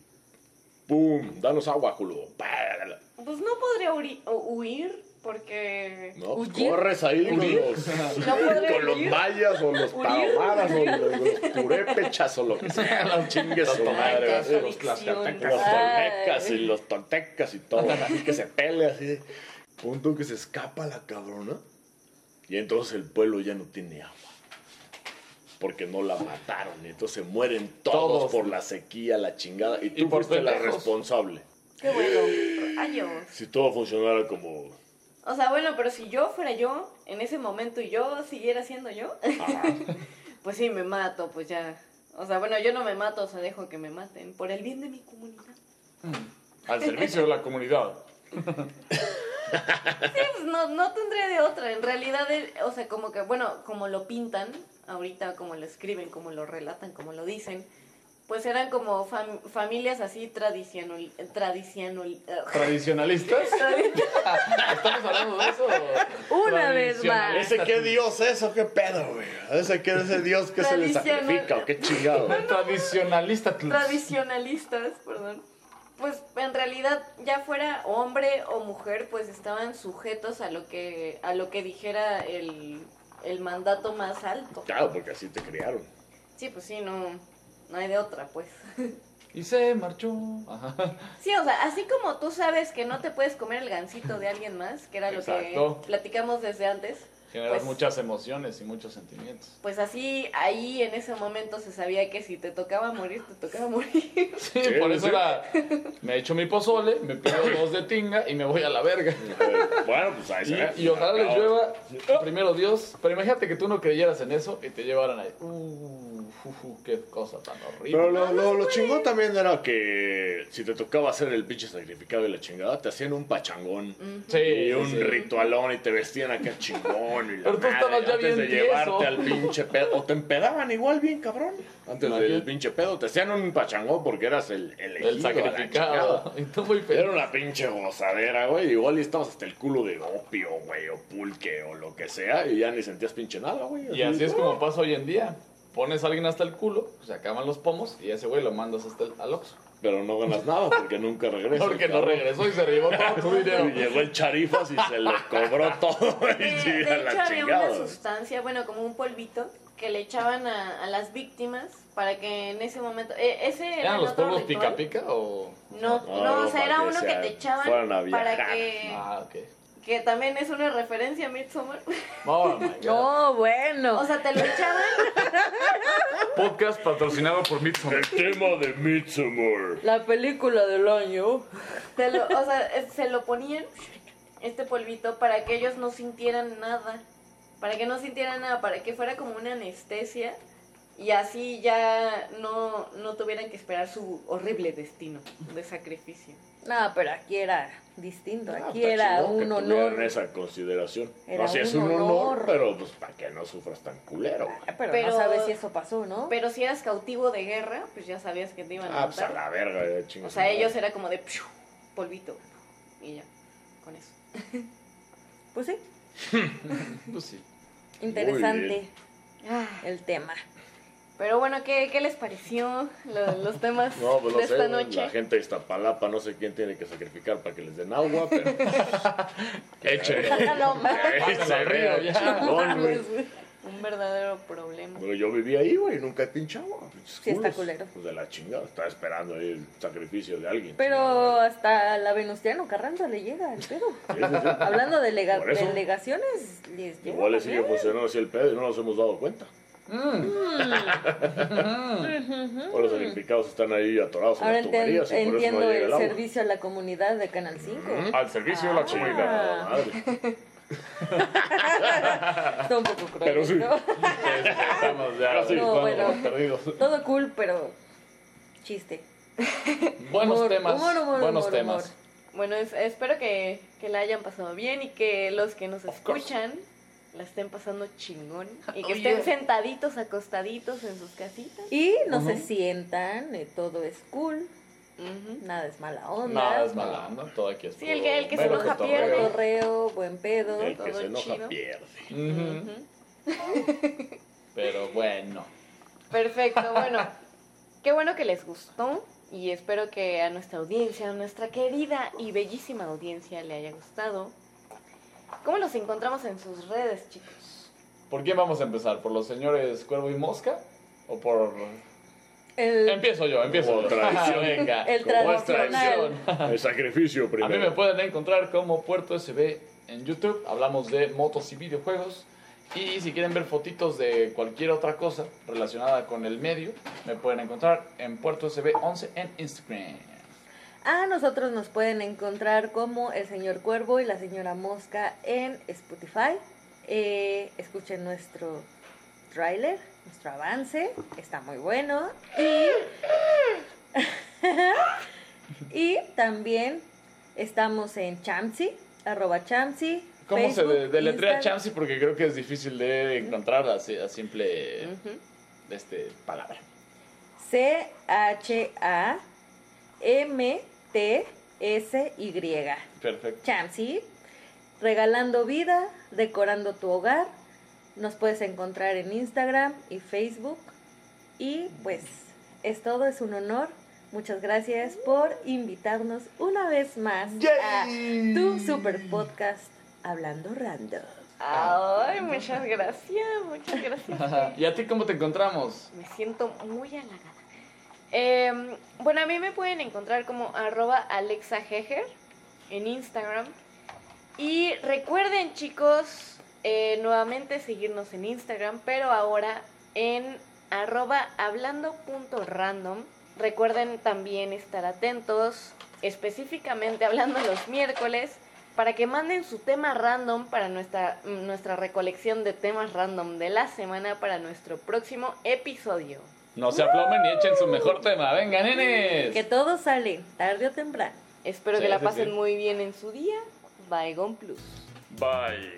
[SPEAKER 3] ¡Pum! Danos agua, culo.
[SPEAKER 1] Pues no podría huir porque...
[SPEAKER 3] ¿No? Pues
[SPEAKER 4] ¿Huir?
[SPEAKER 3] corres ahí con los, [laughs] con los mayas o los tarahumaras o los, [laughs] los purépechas o lo que sea. [laughs] Los chingues madre.
[SPEAKER 2] los
[SPEAKER 3] toltecas y los tontecas y todo. Así que se pelea así de... Punto que se escapa la cabrona. Y entonces el pueblo ya no tiene agua. Porque no la mataron. Y entonces mueren todos,
[SPEAKER 2] Todos.
[SPEAKER 3] por la sequía, la chingada. Y tú
[SPEAKER 2] Y por
[SPEAKER 3] fuiste la responsable.
[SPEAKER 1] Qué bueno. Rayos.
[SPEAKER 3] Si todo funcionara como...
[SPEAKER 1] O sea, bueno, pero si yo fuera yo en ese momento y yo siguiera siendo yo, [laughs] pues sí, me mato, pues ya. O sea, bueno, yo no me mato, o sea, dejo que me maten por el bien de mi comunidad.
[SPEAKER 2] Al servicio de la comunidad. [laughs]
[SPEAKER 1] Sí, pues no, no tendría de otra. En realidad, eh, o sea, como que, bueno, como lo pintan, ahorita como lo escriben, como lo relatan, como lo dicen, pues eran como fam- familias así tradicional, tradicional,
[SPEAKER 2] ¿Tradicionalistas? [laughs] ¿Estamos hablando de eso?
[SPEAKER 4] Una vez más.
[SPEAKER 3] ¿Ese qué dios es o qué pedo, güey? ¿Ese qué ese dios que se le sacrifica o qué chingado?
[SPEAKER 2] Tradicionalista.
[SPEAKER 1] tradicionalistas, perdón. Pues en realidad, ya fuera hombre o mujer, pues estaban sujetos a lo que, a lo que dijera el, el mandato más alto.
[SPEAKER 3] Claro, porque así te criaron.
[SPEAKER 1] Sí, pues sí, no, no hay de otra, pues.
[SPEAKER 2] Y se marchó. Ajá.
[SPEAKER 1] Sí, o sea, así como tú sabes que no te puedes comer el gansito de alguien más, que era lo
[SPEAKER 2] Exacto.
[SPEAKER 1] que platicamos desde antes,
[SPEAKER 2] Generas
[SPEAKER 1] Pues-
[SPEAKER 2] muchas emociones y muchos sentimientos.
[SPEAKER 1] pues así ahí en ese momento se sabía que si te tocaba morir, te tocaba morir. [laughs]
[SPEAKER 2] Sí,
[SPEAKER 3] Sí,
[SPEAKER 2] por eso
[SPEAKER 3] sí.
[SPEAKER 2] era. Me echo mi pozole, me pido dos de tinga y me voy a la verga. [laughs]
[SPEAKER 3] Bueno, pues ahí se ve.
[SPEAKER 2] Y, y ojalá les llueva primero Dios. Pero imagínate que tú no creyeras en eso y te llevaran ahí. Uh, qué cosa tan horrible.
[SPEAKER 3] Pero lo, lo, lo chingón también era que si te tocaba hacer el pinche sacrificado y la chingada, te hacían un pachangón.
[SPEAKER 2] Sí,
[SPEAKER 3] Y
[SPEAKER 2] sí,
[SPEAKER 3] un
[SPEAKER 2] sí.
[SPEAKER 3] ritualón y te vestían acá chingón. Y la
[SPEAKER 2] Pero tú
[SPEAKER 3] madre,
[SPEAKER 2] estabas ya
[SPEAKER 3] antes
[SPEAKER 2] bien
[SPEAKER 3] de
[SPEAKER 2] tieso.
[SPEAKER 3] llevarte al pinche pedo. O te empedaban igual bien, cabrón. Antes del
[SPEAKER 2] Imagínate.
[SPEAKER 3] pinche pedo. Te hacían un pachangón porque eras el elegido.
[SPEAKER 2] El sacrificado. Y [laughs] tú muy
[SPEAKER 3] Era una pinche gozadera, güey. Igual y estabas hasta el culo de opio, güey, o pulque, o lo que sea. Y ya ni sentías pinche nada, güey.
[SPEAKER 2] Y así es como pasa hoy en día. Pones a alguien hasta el culo, se acaban los pomos y ese güey lo mandas hasta el, al Oxxo.
[SPEAKER 3] Pero no ganas nada porque nunca regresa.
[SPEAKER 2] Porque no regresó y se llevó todo tu [laughs]
[SPEAKER 3] Y
[SPEAKER 2] dinero.
[SPEAKER 3] llegó el charifas y se le cobró [laughs] todo.
[SPEAKER 1] De,
[SPEAKER 3] Y
[SPEAKER 1] de
[SPEAKER 3] a
[SPEAKER 1] hecho,
[SPEAKER 3] la
[SPEAKER 1] había
[SPEAKER 3] chingada.
[SPEAKER 1] una sustancia, bueno, como un polvito, que le echaban a, a las víctimas para que en ese momento. eh, ese era
[SPEAKER 2] ¿Eran
[SPEAKER 1] el
[SPEAKER 2] los polvos pica pica o...?
[SPEAKER 1] No,
[SPEAKER 3] No,
[SPEAKER 1] no, o sea, era uno que te echaban para que.
[SPEAKER 2] Ah, ok.
[SPEAKER 1] Que también es una referencia a Midsommar.
[SPEAKER 2] Oh, my [laughs] God.
[SPEAKER 4] No, bueno.
[SPEAKER 1] O sea, te lo echaban. [laughs]
[SPEAKER 2] Podcast patrocinado por Midsommar.
[SPEAKER 3] El tema de Midsommar.
[SPEAKER 4] La película del año.
[SPEAKER 1] te lo- o sea, eh, se lo ponían, este polvito, para que ellos no sintieran nada. Para que no sintieran nada, para que fuera como una anestesia. Y así ya no, no tuvieran que esperar su horrible destino de sacrificio.
[SPEAKER 4] No, pero aquí era distinto.
[SPEAKER 3] Ah,
[SPEAKER 4] Aquí era
[SPEAKER 3] chingón
[SPEAKER 4] un honor.
[SPEAKER 3] esa consideración.
[SPEAKER 4] Era
[SPEAKER 3] no, sí es
[SPEAKER 4] un
[SPEAKER 3] honor,
[SPEAKER 4] honor.
[SPEAKER 3] pero pues para que no sufras tan culero. güey.
[SPEAKER 4] Pero,
[SPEAKER 1] Pero-
[SPEAKER 4] no sabes si eso pasó, ¿no?
[SPEAKER 1] Pero si eras cautivo de guerra, pues ya sabías que te iban a
[SPEAKER 3] Ah, pues a
[SPEAKER 1] matar.
[SPEAKER 3] la verga, ya chingas
[SPEAKER 1] O sea, ellos era como de ¡piu! polvito. Y ya, con eso.
[SPEAKER 4] Pues sí, [laughs]
[SPEAKER 2] Pues sí.
[SPEAKER 4] interesante
[SPEAKER 1] Ah,
[SPEAKER 4] el tema.
[SPEAKER 1] Pero bueno, ¿qué, qué les pareció lo- los temas
[SPEAKER 3] No, pues no
[SPEAKER 1] de
[SPEAKER 3] sé,
[SPEAKER 1] esta
[SPEAKER 3] güey,
[SPEAKER 1] noche?
[SPEAKER 3] la gente de Iztapalapa, no sé quién tiene que sacrificar para que les den agua, pero... [laughs] Güey.
[SPEAKER 1] Un verdadero problema.
[SPEAKER 3] Digo, Yo viví ahí, güey, nunca he pinchado.
[SPEAKER 4] Sí, está culero.
[SPEAKER 3] Pues de la chingada, estaba esperando ahí el sacrificio de alguien.
[SPEAKER 4] Pero hasta la Venustiano Carranza le llega el pedo.
[SPEAKER 3] Sí, sí, sí.
[SPEAKER 4] Hablando de delegaciones, les llega.
[SPEAKER 3] Igual le sigue funcionando así el pedo y no nos hemos dado cuenta. [laughs] Todos los sacrificados están ahí atorados
[SPEAKER 4] Ahora
[SPEAKER 3] en las tuberías y por eso
[SPEAKER 4] entiendo
[SPEAKER 3] no llega
[SPEAKER 4] el
[SPEAKER 3] el
[SPEAKER 4] servicio a la comunidad de Canal 5.
[SPEAKER 2] Al servicio de la
[SPEAKER 4] Ah.
[SPEAKER 2] comunidad.
[SPEAKER 3] Madre. [laughs]
[SPEAKER 4] Está un poco cruel,
[SPEAKER 3] Pero sí.
[SPEAKER 4] ¿no?
[SPEAKER 2] Estamos ya
[SPEAKER 3] Casi.
[SPEAKER 4] No, bueno.
[SPEAKER 2] perdidos.
[SPEAKER 4] Todo cool, pero chiste.
[SPEAKER 2] Buenos
[SPEAKER 4] Humor,
[SPEAKER 2] temas.
[SPEAKER 4] humor, humor,
[SPEAKER 2] buenos
[SPEAKER 4] humor,
[SPEAKER 2] temas.
[SPEAKER 4] humor.
[SPEAKER 1] Bueno, es- espero que, que la hayan pasado bien y que los que nos escuchan la estén pasando chingón y que estén sentaditos, acostaditos en sus casitas.
[SPEAKER 4] Y no se sientan, eh, todo es cool,
[SPEAKER 1] Ujú.
[SPEAKER 4] nada es mala onda.
[SPEAKER 2] Nada es mala onda, todo aquí es
[SPEAKER 1] Sí, el que- el que se enoja
[SPEAKER 2] cotorreo.
[SPEAKER 1] pierde.
[SPEAKER 4] Cotorreo, buen pedo.
[SPEAKER 3] El que
[SPEAKER 1] todo
[SPEAKER 3] se enoja
[SPEAKER 1] chido.
[SPEAKER 3] pierde.
[SPEAKER 2] Ujú. Pero bueno.
[SPEAKER 1] Perfecto, [laughs] bueno. Qué bueno que les gustó y espero que a nuestra audiencia, a nuestra querida y bellísima audiencia le haya gustado. ¿Cómo los encontramos en sus redes, chicos?
[SPEAKER 2] ¿Por quién vamos a empezar? ¿Por los señores Cuervo y Mosca? ¿O por...?
[SPEAKER 4] El,
[SPEAKER 2] Empiezo yo, empiezo
[SPEAKER 3] Como
[SPEAKER 2] yo.
[SPEAKER 3] tradición. [laughs]
[SPEAKER 2] Venga.
[SPEAKER 4] el
[SPEAKER 3] como es
[SPEAKER 4] tradicional.
[SPEAKER 3] El sacrificio [laughs]
[SPEAKER 2] A
[SPEAKER 3] primero.
[SPEAKER 2] mí me pueden encontrar como Puerto SB en YouTube. Hablamos de motos y videojuegos. Y si quieren ver fotitos de cualquier otra cosa relacionada con el medio, me pueden encontrar en Puerto SB11 en Instagram.
[SPEAKER 4] A nosotros nos pueden encontrar como el señor Cuervo y la señora Mosca en Spotify. Eh, escuchen nuestro tráiler, nuestro avance, está muy bueno. Y, [laughs] y también estamos en Chamsi, arroba Chamsi.
[SPEAKER 2] ¿Cómo se
[SPEAKER 4] Facebook,
[SPEAKER 2] deletrea
[SPEAKER 4] Instagram.
[SPEAKER 2] Chamsi? Porque creo que es difícil de encontrar así a simple
[SPEAKER 1] Ujú.
[SPEAKER 2] este, palabra.
[SPEAKER 4] C-H-A-M-T-S-Y.
[SPEAKER 2] Perfecto.
[SPEAKER 4] Chamsi, regalando vida, decorando tu hogar. Nos puedes encontrar en Instagram y Facebook. Y pues es todo, es un honor. Muchas gracias por invitarnos una vez más a tu super podcast Hablando Random.
[SPEAKER 1] Ay, muchas gracias, muchas gracias. [laughs]
[SPEAKER 2] ¿Y a ti cómo te encontramos?
[SPEAKER 1] Me siento muy halagada. Eh, bueno, a mí me pueden encontrar como arroba Alexa Heger en Instagram. Y recuerden, chicos, eh, nuevamente seguirnos en Instagram, pero ahora en arroba hablando.random. Recuerden también estar atentos, específicamente hablando los miércoles, para que manden su tema random para nuestra, nuestra recolección de temas random de la semana para nuestro próximo episodio.
[SPEAKER 2] No se aplomen y echen su mejor tema. ¡Venga, nenes!
[SPEAKER 4] Que todo sale, tarde o temprano.
[SPEAKER 1] Espero
[SPEAKER 2] Sí,
[SPEAKER 1] que la
[SPEAKER 2] sí,
[SPEAKER 1] pasen
[SPEAKER 2] sí.
[SPEAKER 1] muy bien en su día. Bye, Plus.
[SPEAKER 2] Bye.